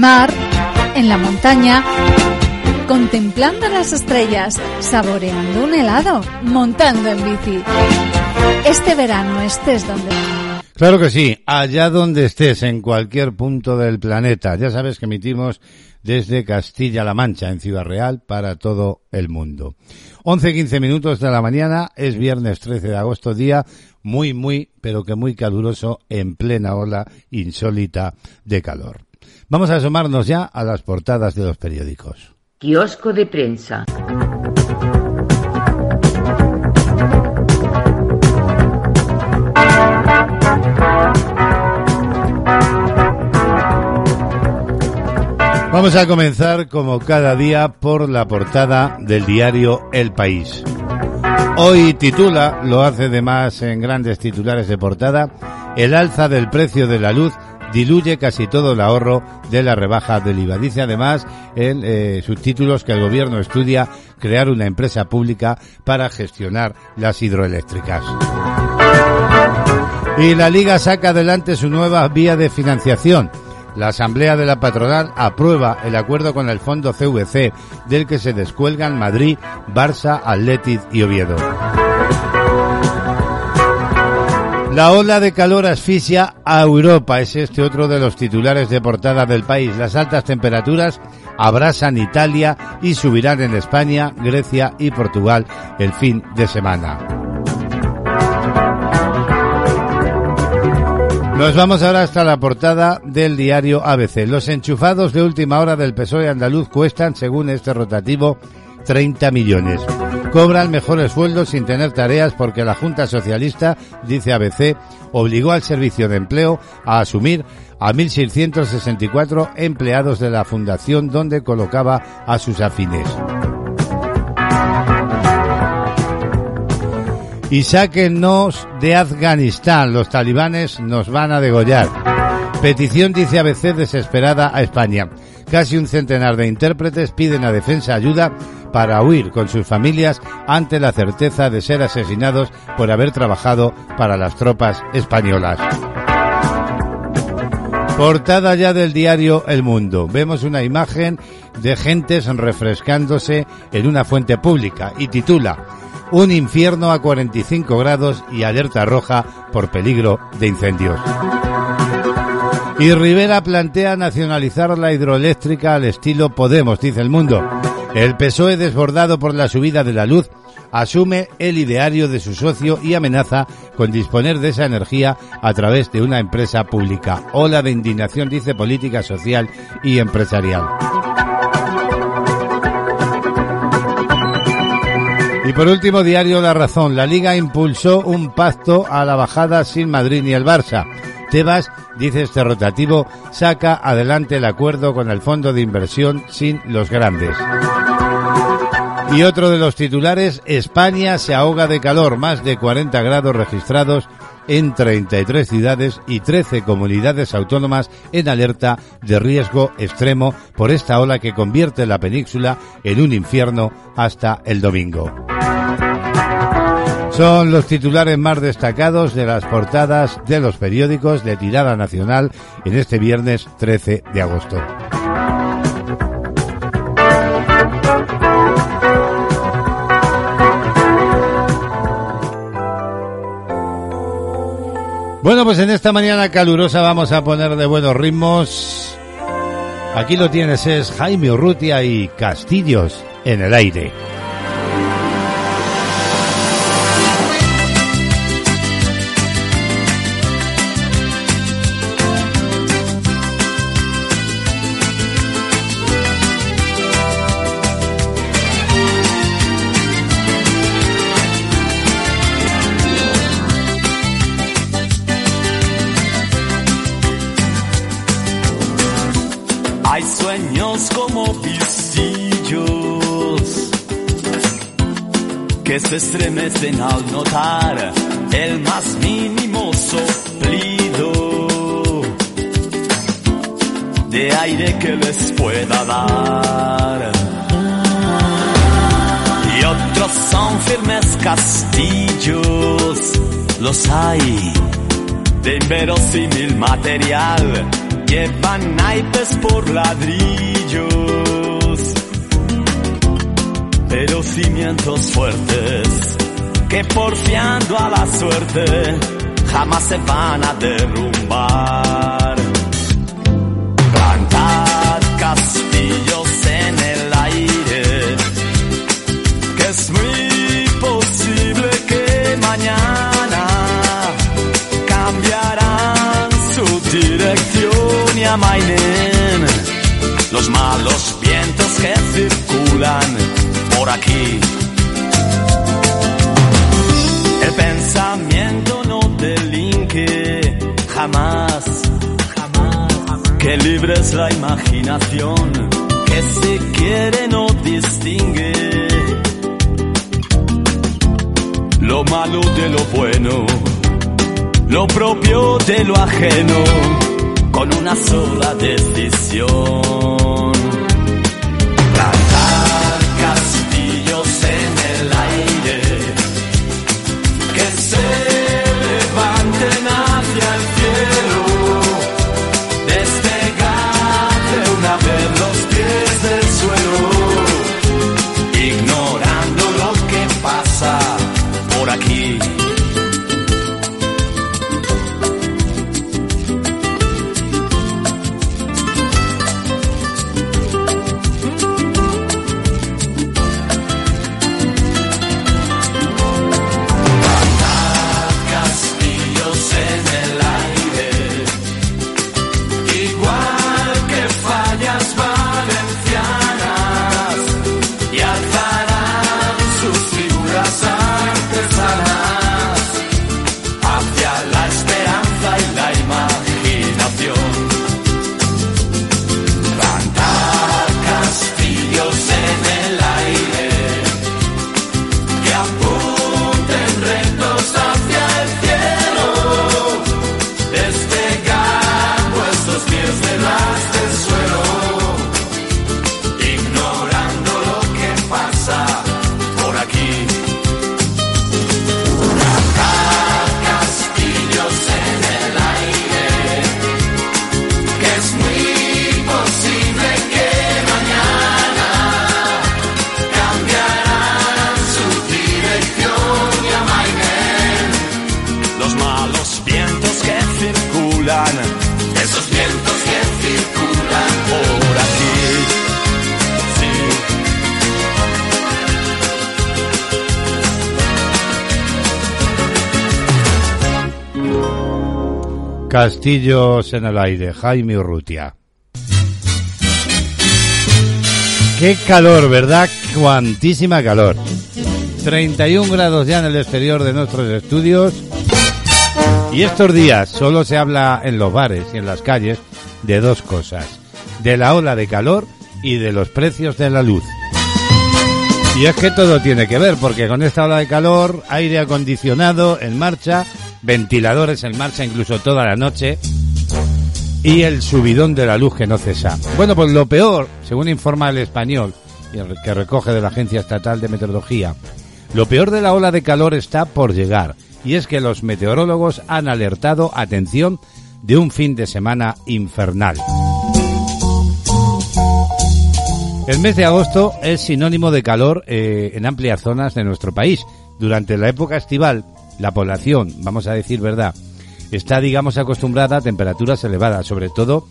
mar, en la montaña, contemplando las estrellas, saboreando un helado, montando en bici. Este verano estés donde Claro que sí, allá donde estés, en cualquier punto del planeta. Ya sabes que emitimos desde Castilla-La Mancha, en Ciudad Real, para todo el mundo. 11-15 minutos de la mañana, es viernes 13 de agosto, día muy, muy, pero que muy caluroso, en plena ola insólita de calor. Vamos a asomarnos ya a las portadas de los periódicos. Kiosco de prensa. Vamos a comenzar como cada día por la portada del diario El País. Hoy titula, lo hace de más en grandes titulares de portada, el alza del precio de la luz diluye casi todo el ahorro de la rebaja del IVA. Dice además en eh, sus títulos que el gobierno estudia crear una empresa pública para gestionar las hidroeléctricas. Y la Liga saca adelante su nueva vía de financiación. La Asamblea de la Patronal aprueba el acuerdo con el Fondo CVC, del que se descuelgan Madrid, Barça, Athletic y Oviedo. La ola de calor asfixia a Europa, es este otro de los titulares de portada del país. Las altas temperaturas abrasan Italia y subirán en España, Grecia y Portugal el fin de semana. Nos vamos ahora hasta la portada del diario ABC. Los enchufados de última hora del PSOE andaluz cuestan, según este rotativo, 30 millones. Cobran mejores sueldos sin tener tareas porque la Junta Socialista, dice ABC, obligó al Servicio de Empleo a asumir a 1.664 empleados de la Fundación donde colocaba a sus afines. Y sáquennos de Afganistán, los talibanes nos van a degollar. Petición dice ABC desesperada a España. Casi un centenar de intérpretes piden a defensa ayuda para huir con sus familias ante la certeza de ser asesinados por haber trabajado para las tropas españolas. Portada ya del diario El Mundo. Vemos una imagen de gentes refrescándose en una fuente pública y titula Un infierno a 45 grados y alerta roja por peligro de incendios. Y Rivera plantea nacionalizar la hidroeléctrica al estilo Podemos, dice el mundo. El PSOE, desbordado por la subida de la luz, asume el ideario de su socio y amenaza con disponer de esa energía a través de una empresa pública. Ola de indignación, dice política social y empresarial. Y por último, diario La Razón. La Liga impulsó un pacto a la bajada sin Madrid ni el Barça. Tebas, dice este rotativo, saca adelante el acuerdo con el fondo de inversión sin los grandes. Y otro de los titulares, España se ahoga de calor, más de 40 grados registrados en 33 ciudades y 13 comunidades autónomas en alerta de riesgo extremo por esta ola que convierte la península en un infierno hasta el domingo. Son los titulares más destacados de las portadas de los periódicos de tirada nacional en este viernes 13 de agosto. Bueno, pues en esta mañana calurosa vamos a poner de buenos ritmos. Aquí lo tienes, es Jaime Urrutia y Castillos en el aire. Se estremecen al notar el más mínimo soplido de aire que les pueda dar. Y otros son firmes castillos, los hay de inverosímil material, llevan naipes por ladrillos, pero cimientos fuertes que porfiando a la suerte jamás se van a derrumbar. Plantad castillos en el aire, que es muy posible que mañana cambiarán su dirección y amainen los malos vientos que circulan por aquí. El pensamiento no delinque jamás, que libres la imaginación, que si quiere no distingue lo malo de lo bueno lo propio de lo ajeno con una sola decisión. Castillos en el aire, Jaime Urrutia. Qué calor, ¿verdad? Cuantísima calor. 31 grados ya en el exterior de nuestros estudios. Y estos días solo se habla en los bares y en las calles de dos cosas. De la ola de calor y de los precios de la luz. Y es que todo tiene que ver, porque con esta ola de calor, aire acondicionado en marcha, ventiladores en marcha incluso toda la noche y el subidón de la luz que no cesa. Bueno, pues lo peor, según informa el español, que recoge de la Agencia Estatal de Meteorología, lo peor de la ola de calor está por llegar, y es que los meteorólogos han alertado, atención, de un fin de semana infernal. El mes de agosto es sinónimo de calor eh, en amplias zonas de nuestro país. Durante la época estival, la población, vamos a decir verdad, está, digamos, acostumbrada a temperaturas elevadas, sobre todo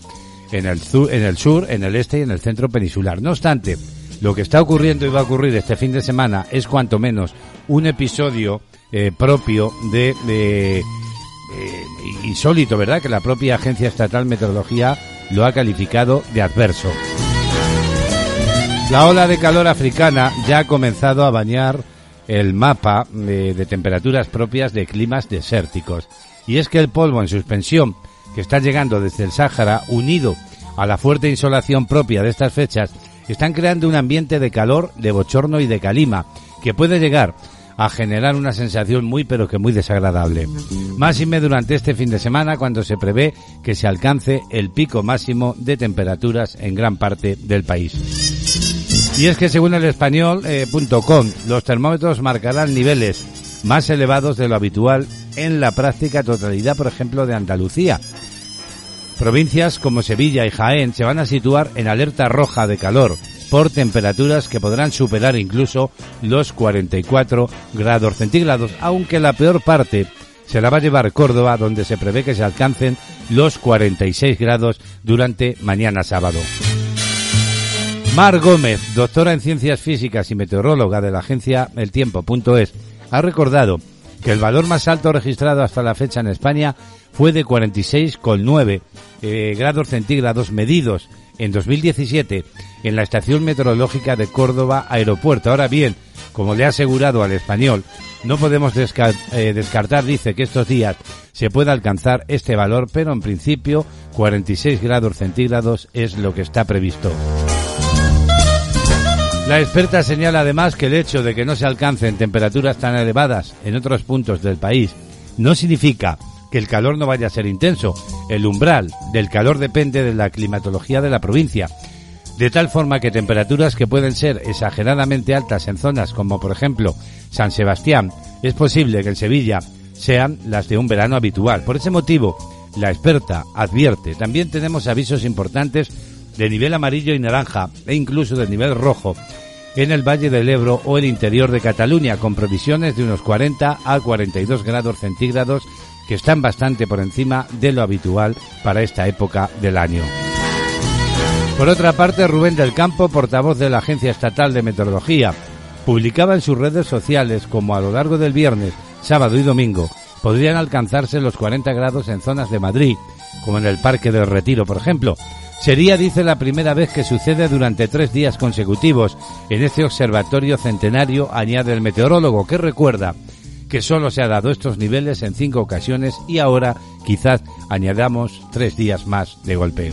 en el, sur, en el sur, en el este y en el centro peninsular. No obstante, lo que está ocurriendo y va a ocurrir este fin de semana es cuanto menos un episodio eh, propio de, de, eh, insólito, ¿verdad? Que la propia Agencia Estatal Meteorología lo ha calificado de adverso. La ola de calor africana ya ha comenzado a bañar el mapa de, temperaturas propias de climas desérticos. Y es que el polvo en suspensión que está llegando desde el Sáhara, unido a la fuerte insolación propia de estas fechas, están creando un ambiente de calor, de bochorno y de calima, que puede llegar a generar una sensación muy pero que muy desagradable. Máxime durante este fin de semana cuando se prevé que se alcance el pico máximo de temperaturas en gran parte del país. Y es que según el español.com, los termómetros marcarán niveles más elevados de lo habitual en la práctica totalidad, por ejemplo, de Andalucía. Provincias como Sevilla y Jaén se van a situar en alerta roja de calor por temperaturas que podrán superar incluso los 44 grados centígrados, aunque la peor parte se la va a llevar Córdoba, donde se prevé que se alcancen los 46 grados durante mañana sábado. Mar Gómez, doctora en ciencias físicas y meteoróloga de la agencia El Tiempo.es, ha recordado que el valor más alto registrado hasta la fecha en España fue de 46,9 eh, grados centígrados medidos en 2017 en la estación meteorológica de Córdoba Aeropuerto. Ahora bien, como le ha asegurado al español, no podemos eh, descartar, dice, que estos días se pueda alcanzar este valor, pero en principio 46 grados centígrados es lo que está previsto. La experta señala además que el hecho de que no se alcancen temperaturas tan elevadas en otros puntos del país no significa que el calor no vaya a ser intenso. El umbral del calor depende de la climatología de la provincia. De tal forma que temperaturas que pueden ser exageradamente altas en zonas como por ejemplo San Sebastián, es posible que en Sevilla sean las de un verano habitual. Por ese motivo, la experta advierte, también tenemos avisos importantes de nivel amarillo y naranja e incluso de nivel rojo en el Valle del Ebro o el interior de Cataluña, con previsiones de unos 40 a 42 grados centígrados, que están bastante por encima de lo habitual para esta época del año. Por otra parte, Rubén del Campo, portavoz de la Agencia Estatal de Meteorología, publicaba en sus redes sociales como a lo largo del viernes, sábado y domingo podrían alcanzarse los 40 grados en zonas de Madrid, como en el Parque del Retiro, por ejemplo. Sería, dice, la primera vez que sucede durante tres días consecutivos en este observatorio centenario, añade el meteorólogo, que recuerda que solo se ha dado estos niveles en cinco ocasiones y ahora quizás añadamos tres días más de golpe.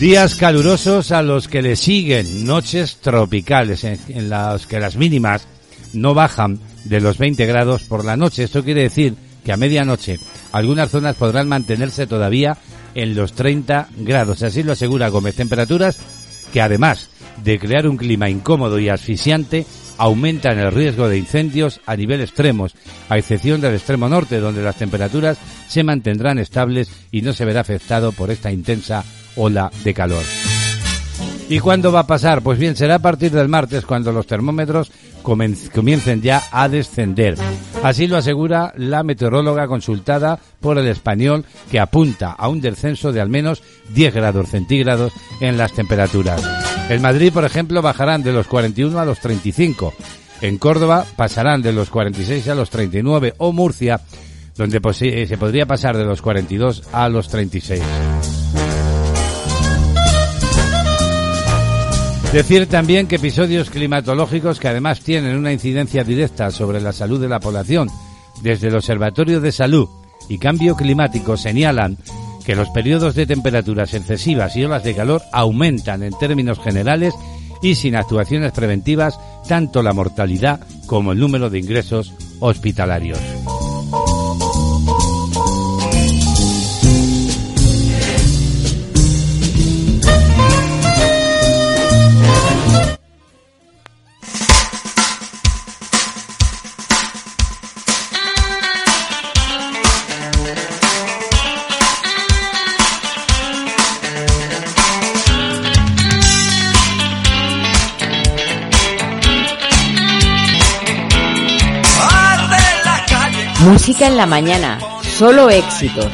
Días calurosos a los que le siguen noches tropicales en, en las que las mínimas no bajan de los 20 grados por la noche. Esto quiere decir que a medianoche algunas zonas podrán mantenerse todavía en los 30 grados. Así lo asegura Gómez. Temperaturas que además de crear un clima incómodo y asfixiante, aumentan el riesgo de incendios a nivel extremos, a excepción del extremo norte, donde las temperaturas se mantendrán estables y no se verá afectado por esta intensa ola de calor. ¿Y cuándo va a pasar? Pues bien, será a partir del martes cuando los termómetros comiencen ya a descender. Así lo asegura la meteoróloga consultada por el español que apunta a un descenso de al menos 10 grados centígrados en las temperaturas. En Madrid, por ejemplo, bajarán de los 41 a los 35. En Córdoba pasarán de los 46 a los 39 o Murcia, donde posi- eh, se podría pasar de los 42 a los 36. Decir también que episodios climatológicos que además tienen una incidencia directa sobre la salud de la población, desde el Observatorio de Salud y Cambio Climático señalan que los periodos de temperaturas excesivas y olas de calor aumentan en términos generales y sin actuaciones preventivas tanto la mortalidad como el número de ingresos hospitalarios. Música en la mañana, solo éxitos.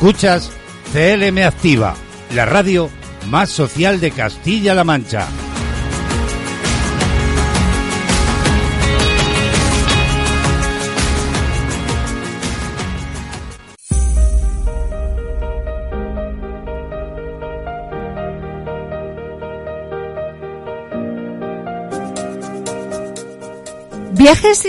Escuchas CLM Activa, la radio más social de Castilla-La Mancha. Viajes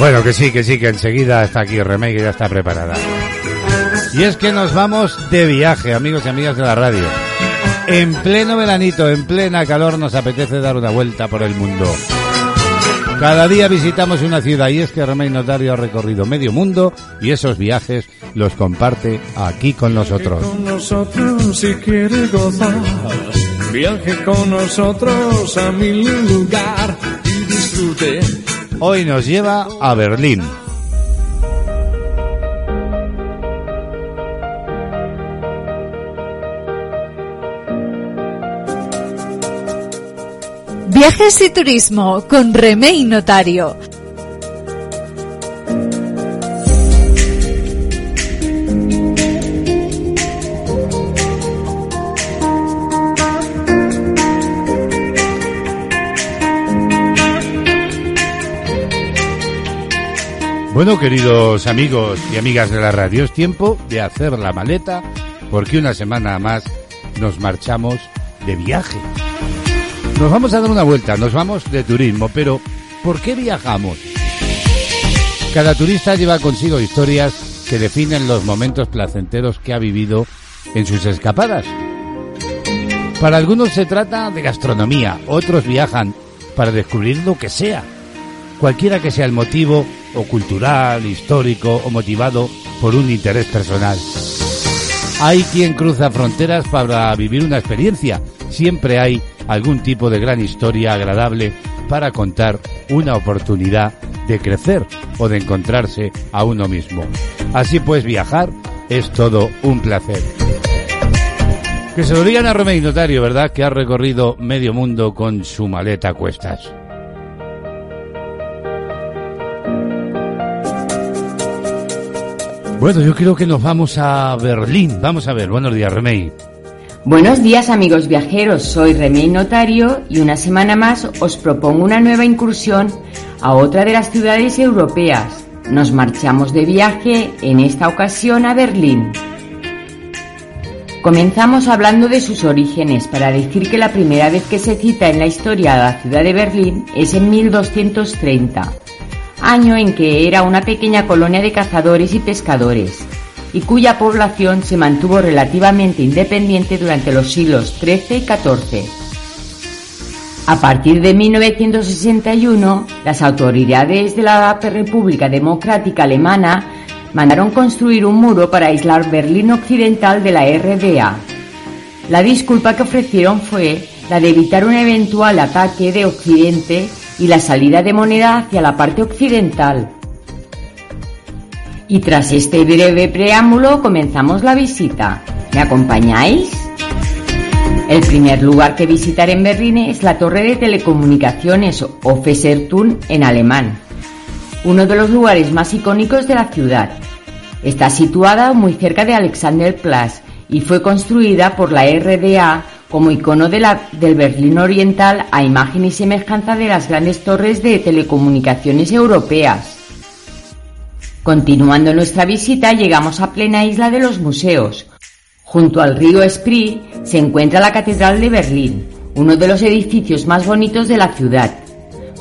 Bueno, que sí, que sí, que enseguida está aquí Remey, que ya está preparada. Y es que nos vamos de viaje, amigos y amigas de la radio. En pleno veranito, en plena calor, nos apetece dar una vuelta por el mundo. Cada día visitamos una ciudad y es que Remey Notario ha recorrido medio mundo y esos viajes los comparte aquí con nosotros. Con nosotros si quiere gozar. Viaje con nosotros a mi lugar y disfrute. Hoy nos lleva a Berlín. Viajes y turismo con Remey Notario. Bueno, queridos amigos y amigas de la radio, es tiempo de hacer la maleta porque una semana más nos marchamos de viaje. Nos vamos a dar una vuelta, nos vamos de turismo, pero ¿por qué viajamos? Cada turista lleva consigo historias que definen los momentos placenteros que ha vivido en sus escapadas. Para algunos se trata de gastronomía, otros viajan para descubrir lo que sea, cualquiera que sea el motivo, o cultural, histórico, o motivado por un interés personal. Hay quien cruza fronteras para vivir una experiencia. Siempre hay algún tipo de gran historia agradable para contar una oportunidad de crecer o de encontrarse a uno mismo. Así pues, viajar es todo un placer. Que se lo digan a Romeo Notario, ¿verdad? Que ha recorrido medio mundo con su maleta a cuestas. Bueno, yo creo que nos vamos a Berlín. Vamos a ver. Buenos días, Remey. Buenos días amigos viajeros, soy Remey Notario y una semana más os propongo una nueva incursión a otra de las ciudades europeas. Nos marchamos de viaje en esta ocasión a Berlín. Comenzamos hablando de sus orígenes para decir que la primera vez que se cita en la historia a la ciudad de Berlín es en 1230, año en que era una pequeña colonia de cazadores y pescadores y cuya población se mantuvo relativamente independiente durante los siglos XIII y XIV. A partir de 1961, las autoridades de la República Democrática Alemana mandaron construir un muro para aislar Berlín Occidental de la RDA. La disculpa que ofrecieron fue la de evitar un eventual ataque de Occidente y la salida de moneda hacia la parte occidental. Y tras este breve preámbulo comenzamos la visita. ¿Me acompañáis? El primer lugar que visitar en Berlín es la torre de telecomunicaciones o en alemán, uno de los lugares más icónicos de la ciudad. Está situada muy cerca de Alexanderplatz y fue construida por la RDA como icono de la- del Berlín Oriental a imagen y semejanza de las grandes torres de telecomunicaciones europeas. Continuando nuestra visita llegamos a plena isla de los museos. Junto al río Spree se encuentra la Catedral de Berlín, uno de los edificios más bonitos de la ciudad.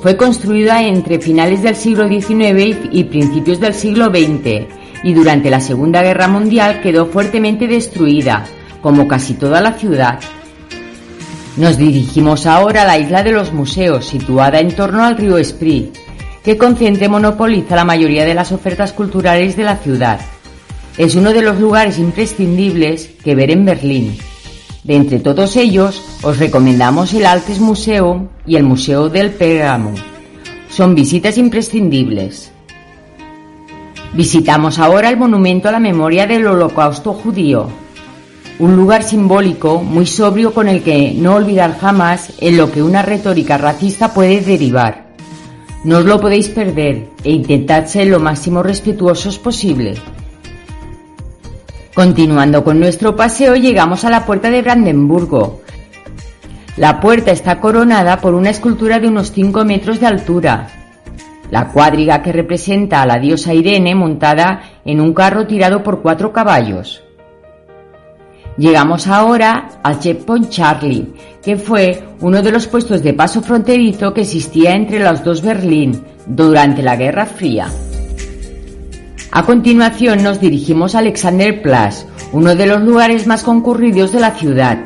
Fue construida entre finales del siglo XIX y principios del siglo XX y durante la Segunda Guerra Mundial quedó fuertemente destruida, como casi toda la ciudad. Nos dirigimos ahora a la isla de los museos, situada en torno al río Spree, que concentra y monopoliza la mayoría de las ofertas culturales de la ciudad. Es uno de los lugares imprescindibles que ver en Berlín. De entre todos ellos, os recomendamos el Altes Museum y el Museo del Pérgamo. Son visitas imprescindibles. Visitamos ahora el monumento a la memoria del Holocausto judío, un lugar simbólico muy sobrio con el que no olvidar jamás en lo que una retórica racista puede derivar. No os lo podéis perder e intentad ser lo máximo respetuosos posible. Continuando con nuestro paseo llegamos a la puerta de Brandenburgo. La puerta está coronada por una escultura de unos 5 metros de altura. La cuadriga que representa a la diosa Irene montada en un carro tirado por cuatro caballos. Llegamos ahora al Checkpoint Charlie, que fue uno de los puestos de paso fronterizo que existía entre los dos Berlín, durante la Guerra Fría. A continuación nos dirigimos a Alexanderplatz, uno de los lugares más concurridos de la ciudad.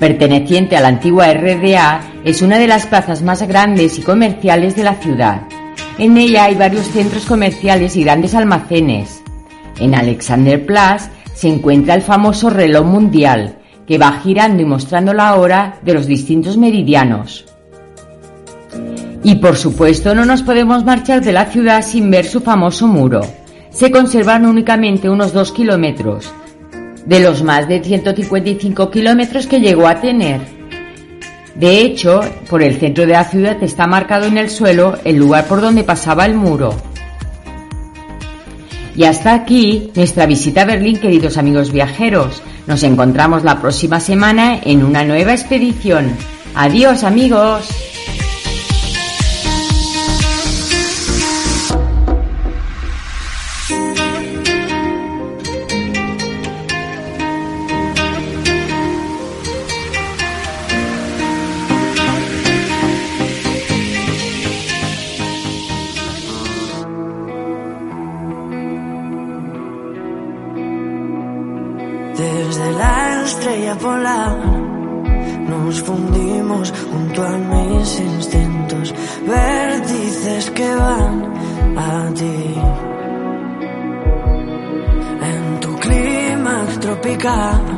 Perteneciente a la antigua RDA, es una de las plazas más grandes y comerciales de la ciudad. En ella hay varios centros comerciales y grandes almacenes. En Alexanderplatz se encuentra el famoso reloj mundial, que va girando y mostrando la hora de los distintos meridianos. Y por supuesto no nos podemos marchar de la ciudad sin ver su famoso muro. Se conservan únicamente unos 2 kilómetros, de los más de 155 kilómetros que llegó a tener. De hecho, por el centro de la ciudad está marcado en el suelo el lugar por donde pasaba el muro. Y hasta aquí nuestra visita a Berlín, queridos amigos viajeros. Nos encontramos la próxima semana en una nueva expedición. Adiós amigos. Junto a mis instintos, vértices que van a ti. En tu clima tropical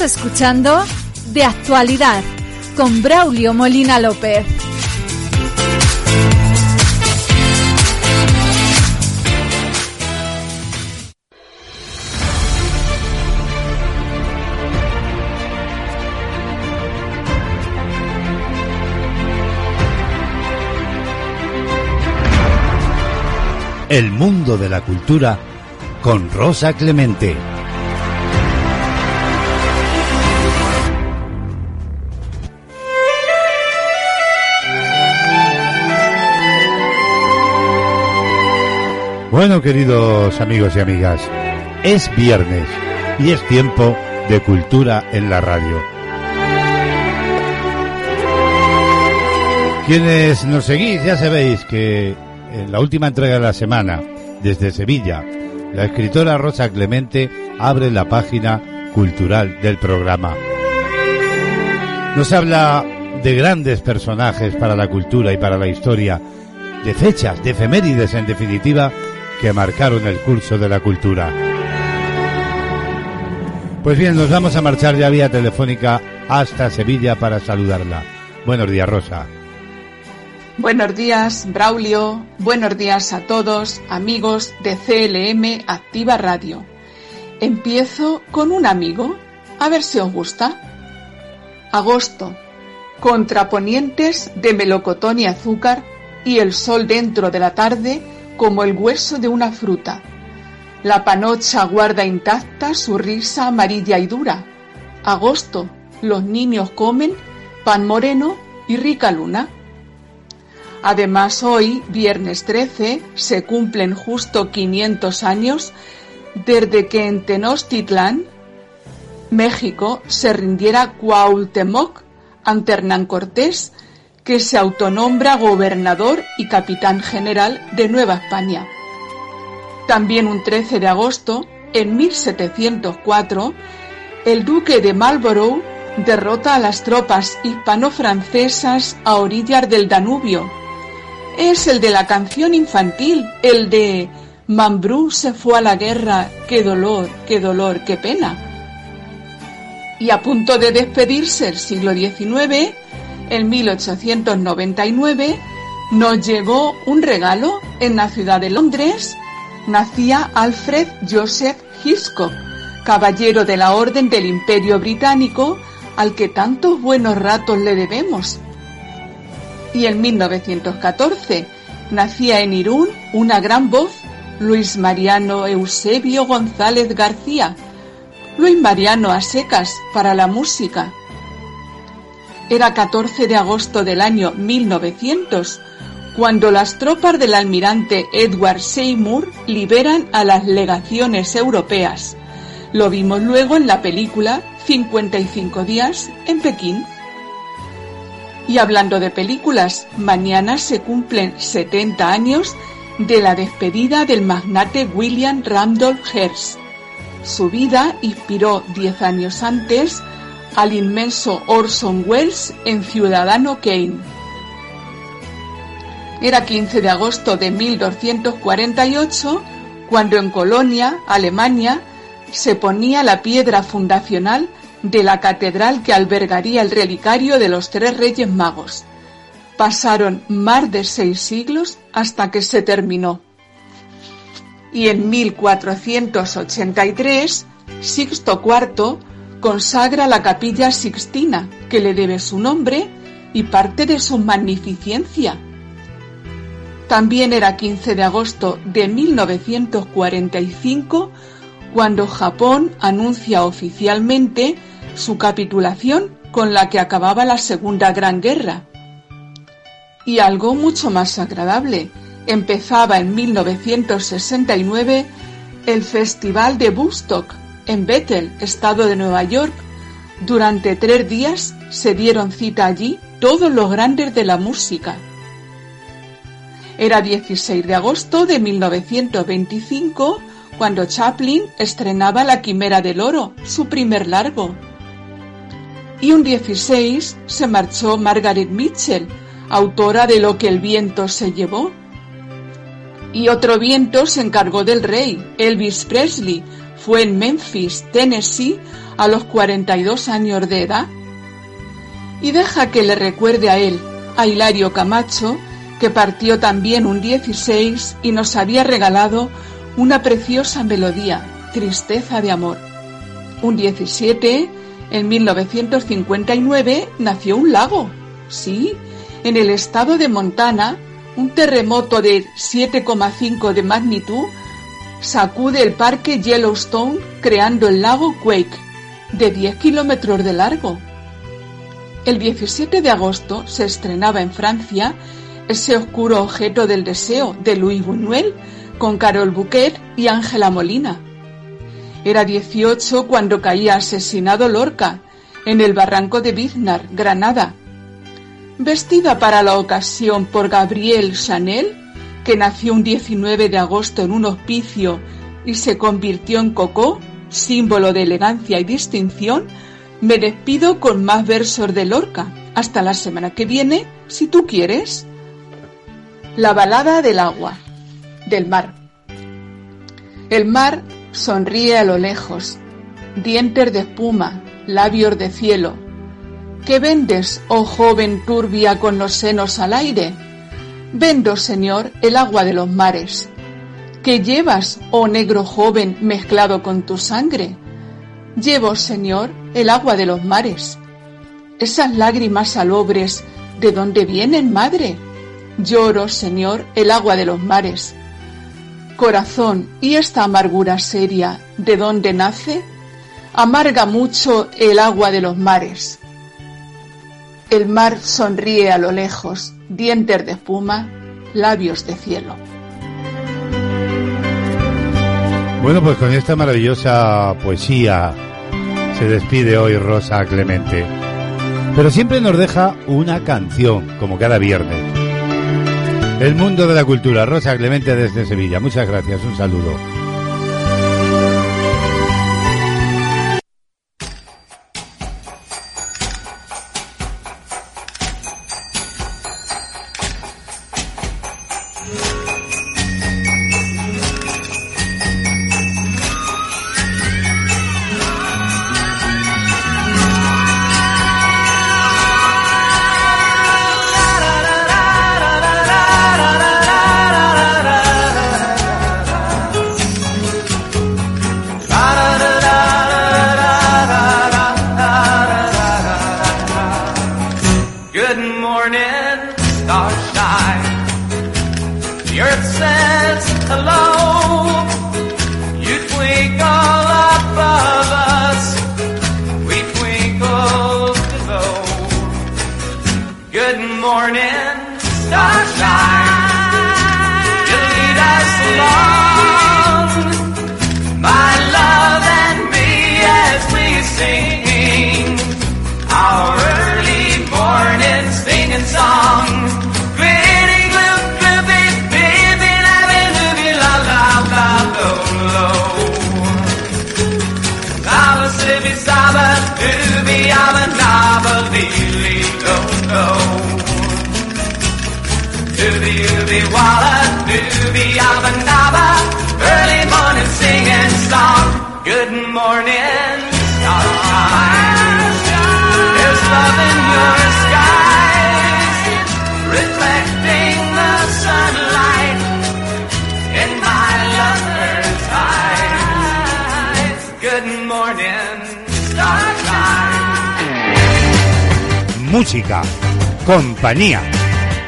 Escuchando De Actualidad con Braulio Molina López. El mundo de la cultura con Rosa Clemente. Bueno, queridos amigos y amigas, es viernes y es tiempo de cultura en la radio. Quienes nos seguís ya sabéis que en la última entrega de la semana, desde Sevilla, la escritora Rosa Clemente abre la página cultural del programa. Nos habla de grandes personajes para la cultura y para la historia, de fechas, de efemérides en definitiva, que marcaron el curso de la cultura. Pues bien, nos vamos a marchar ya vía telefónica hasta Sevilla para saludarla. Buenos días, Rosa. Buenos días, Braulio. Buenos días a todos, amigos de CLM Activa Radio. Empiezo con un amigo, a ver si os gusta. Agosto. Contraponientes de melocotón y azúcar y el sol dentro de la tarde como el hueso de una fruta. La panocha guarda intacta su risa amarilla y dura. Agosto. Los niños comen pan moreno y rica luna. Además, hoy, viernes 13, se cumplen justo 500 años desde que en Tenochtitlán, México, se rindiera Cuauhtémoc ante Hernán Cortés, que se autonombra gobernador y capitán general de Nueva España. También un 13 de agosto, en 1704, el duque de Marlborough derrota a las tropas hispano-francesas a orillas del Danubio. Es el de la canción infantil, el de Mambrú se fue a la guerra, qué dolor, qué dolor, qué pena. Y a punto de despedirse el siglo XIX, en 1899, nos llegó un regalo en la ciudad de Londres. Nacía Alfred Joseph Hitchcock, caballero de la Orden del Imperio Británico, al que tantos buenos ratos le debemos. Y en 1914 nacía en Irún una gran voz, Luis Mariano Eusebio González García, Luis Mariano a secas para la música. Era 14 de agosto del año 1900, cuando las tropas del almirante Edward Seymour liberan a las legaciones europeas. Lo vimos luego en la película 55 días en Pekín. Y hablando de películas, mañana se cumplen 70 años de la despedida del magnate William Randolph Hearst. Su vida inspiró 10 años antes al inmenso Orson Welles en Ciudadano Kane. Era 15 de agosto de 1248 cuando en Colonia, Alemania, se ponía la piedra fundacional de la catedral que albergaría el relicario de los tres reyes magos. Pasaron más de seis siglos hasta que se terminó. Y en 1483, Sixto IV consagra la capilla Sixtina, que le debe su nombre y parte de su magnificencia. También era 15 de agosto de 1945 cuando Japón anuncia oficialmente su capitulación con la que acababa la Segunda Gran Guerra. Y algo mucho más agradable, empezaba en 1969 el Festival de Woodstock en Bethel, estado de Nueva York. Durante tres días se dieron cita allí todos los grandes de la música. Era 16 de agosto de 1925 cuando Chaplin estrenaba La Quimera del Oro, su primer largo. Y un 16 se marchó Margaret Mitchell, autora de Lo que el viento se llevó. Y otro viento se encargó del rey, Elvis Presley, fue en Memphis, Tennessee, a los 42 años de edad. Y deja que le recuerde a él, a Hilario Camacho, que partió también un 16 y nos había regalado una preciosa melodía, Tristeza de Amor. Un 17, en 1959, nació un lago. Sí, en el estado de Montana, un terremoto de 7,5 de magnitud sacude el parque Yellowstone creando el lago Quake, de 10 kilómetros de largo. El 17 de agosto se estrenaba en Francia ese oscuro objeto del deseo de Louis Buñuel con Carol Bouquet y Ángela Molina. Era 18 cuando caía asesinado Lorca en el barranco de Biznar, Granada. Vestida para la ocasión por Gabrielle Chanel, que nació un 19 de agosto en un hospicio y se convirtió en Coco, símbolo de elegancia y distinción, me despido con más versos de Lorca. Hasta la semana que viene, si tú quieres. La balada del agua, del mar. El mar sonríe a lo lejos, dientes de espuma, labios de cielo. ¿Qué vendes, oh joven turbia con los senos al aire? Vendo, Señor, el agua de los mares. ¿Qué llevas, oh negro joven, mezclado con tu sangre? Llevo, Señor, el agua de los mares. Esas lágrimas salobres, ¿de dónde vienen, madre? Lloro, Señor, el agua de los mares. Corazón, ¿y esta amargura seria, de dónde nace? Amarga mucho el agua de los mares. El mar sonríe a lo lejos, dientes de espuma, labios de cielo. Bueno, pues con esta maravillosa poesía se despide hoy Rosa Clemente. Pero siempre nos deja una canción, como cada viernes. El mundo de la cultura, Rosa Clemente desde Sevilla. Muchas gracias, un saludo.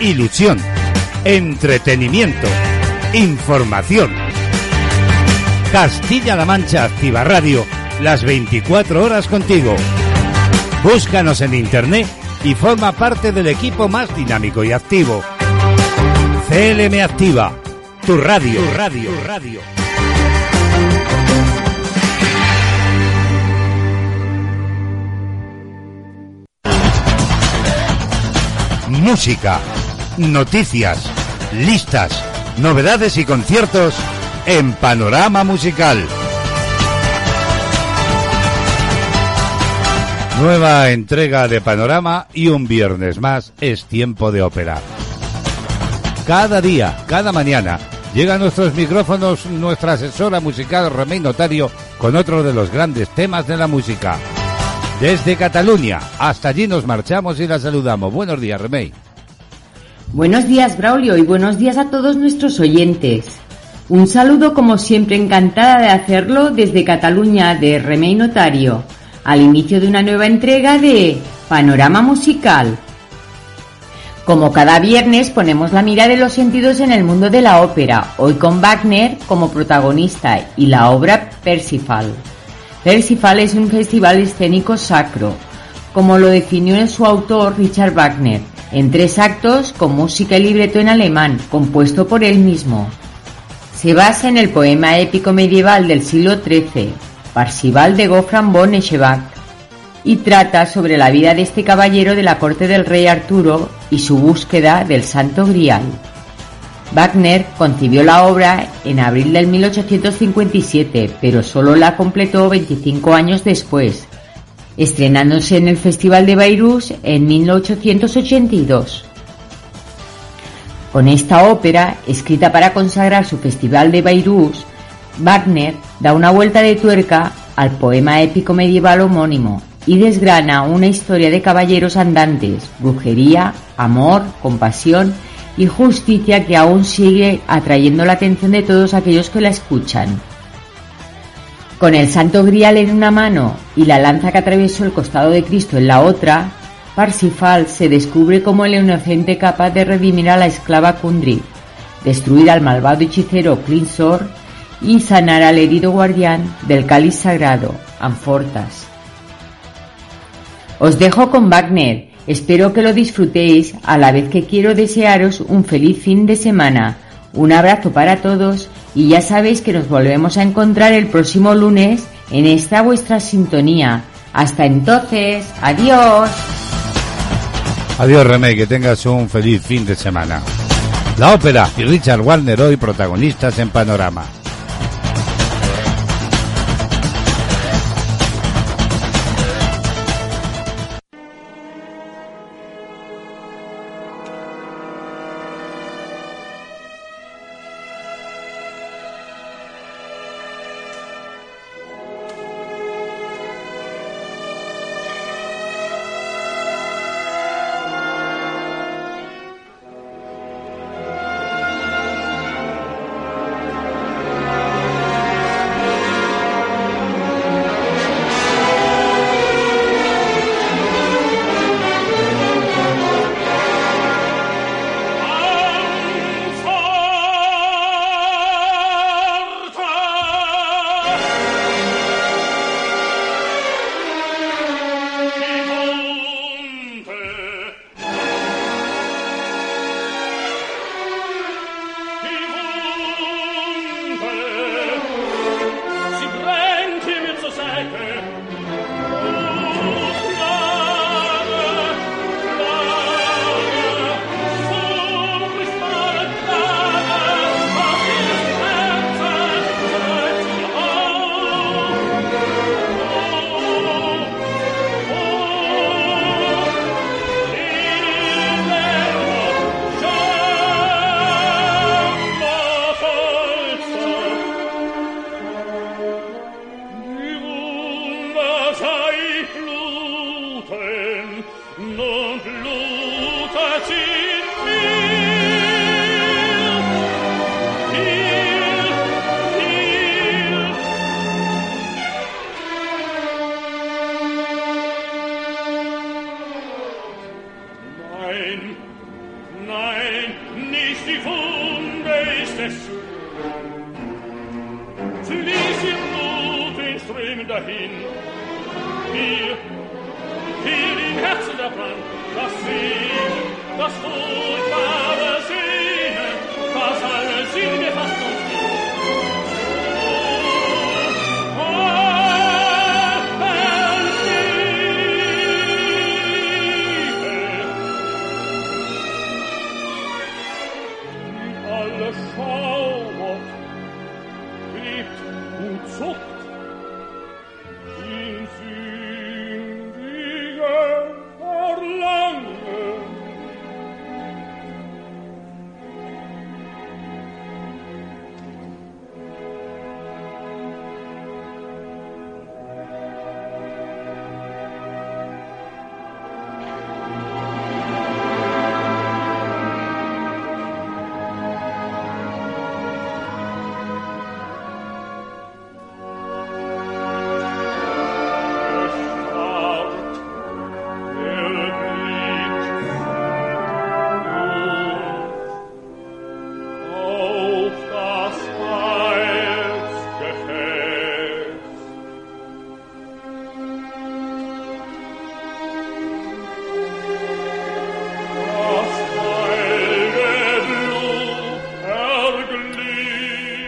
Ilusión, entretenimiento, información. Castilla-La Mancha Activa Radio, las 24 horas contigo. Búscanos en internet y forma parte del equipo más dinámico y activo. CLM Activa, tu radio, radio, tu radio. Música, noticias, listas, novedades y conciertos en Panorama Musical. Nueva entrega de Panorama y un viernes más es tiempo de ópera. Cada día, cada mañana, llega a nuestros micrófonos nuestra asesora musical Remey Notario con otro de los grandes temas de la música. Desde Cataluña, hasta allí nos marchamos y la saludamos. Buenos días, Remey. Buenos días, Braulio, y buenos días a todos nuestros oyentes. Un saludo, como siempre, encantada de hacerlo desde Cataluña de Remey Notario, al inicio de una nueva entrega de Panorama Musical. Como cada viernes ponemos la mirada de los sentidos en el mundo de la ópera, hoy con Wagner como protagonista y la obra Persifal. Persifal es un festival escénico sacro, como lo definió en su autor Richard Wagner, en tres actos con música y libreto en alemán, compuesto por él mismo. Se basa en el poema épico medieval del siglo XIII, Parsival de Goffran von Eschenbach, y trata sobre la vida de este caballero de la corte del rey Arturo y su búsqueda del Santo Grial. Wagner concibió la obra en abril del 1857, pero solo la completó 25 años después, estrenándose en el Festival de Bayreuth en 1882. Con esta ópera, escrita para consagrar su Festival de Bayreuth, Wagner da una vuelta de tuerca al poema épico medieval homónimo y desgrana una historia de caballeros andantes, brujería, amor, compasión y justicia que aún sigue atrayendo la atención de todos aquellos que la escuchan. Con el santo grial en una mano y la lanza que atravesó el costado de Cristo en la otra, Parsifal se descubre como el inocente capaz de redimir a la esclava Kundry, destruir al malvado hechicero Clinsor y sanar al herido guardián del cáliz sagrado, Anfortas. Os dejo con Wagner, espero que lo disfrutéis a la vez que quiero desearos un feliz fin de semana. Un abrazo para todos y ya sabéis que nos volvemos a encontrar el próximo lunes en esta vuestra sintonía. Hasta entonces, adiós. Adiós, Remey, que tengas un feliz fin de semana. La ópera y Richard Wagner hoy protagonistas en Panorama.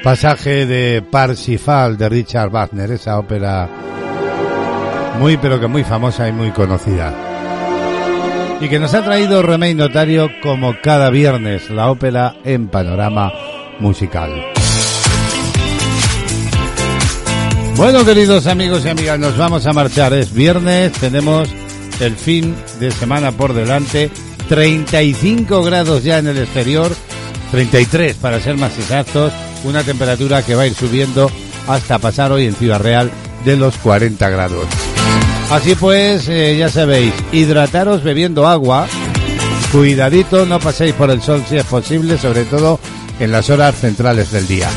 Pasaje de Parsifal de Richard Wagner, esa ópera muy pero que muy famosa y muy conocida. Y que nos ha traído Remey Notario como cada viernes la ópera en panorama musical. Bueno, queridos amigos y amigas, nos vamos a marchar. Es viernes, tenemos el fin de semana por delante. 35 grados ya en el exterior, 33 para ser más exactos. Una temperatura que va a ir subiendo hasta pasar hoy en Ciudad Real de los 40 grados. Así pues, eh, ya sabéis, hidrataros bebiendo agua. Cuidadito, no paséis por el sol si es posible, sobre todo en las horas centrales del día.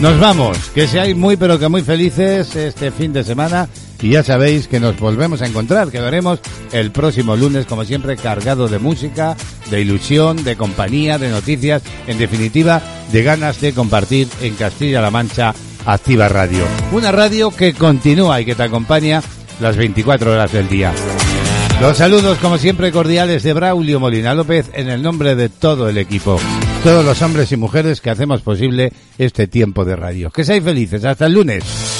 Nos vamos, que seáis muy pero que muy felices este fin de semana y ya sabéis que nos volvemos a encontrar, que veremos el próximo lunes como siempre cargado de música, de ilusión, de compañía, de noticias, en definitiva de ganas de compartir en Castilla-La Mancha Activa Radio. Una radio que continúa y que te acompaña las 24 horas del día. Los saludos como siempre cordiales de Braulio Molina López en el nombre de todo el equipo todos los hombres y mujeres que hacemos posible este tiempo de radio. Que seáis felices. Hasta el lunes.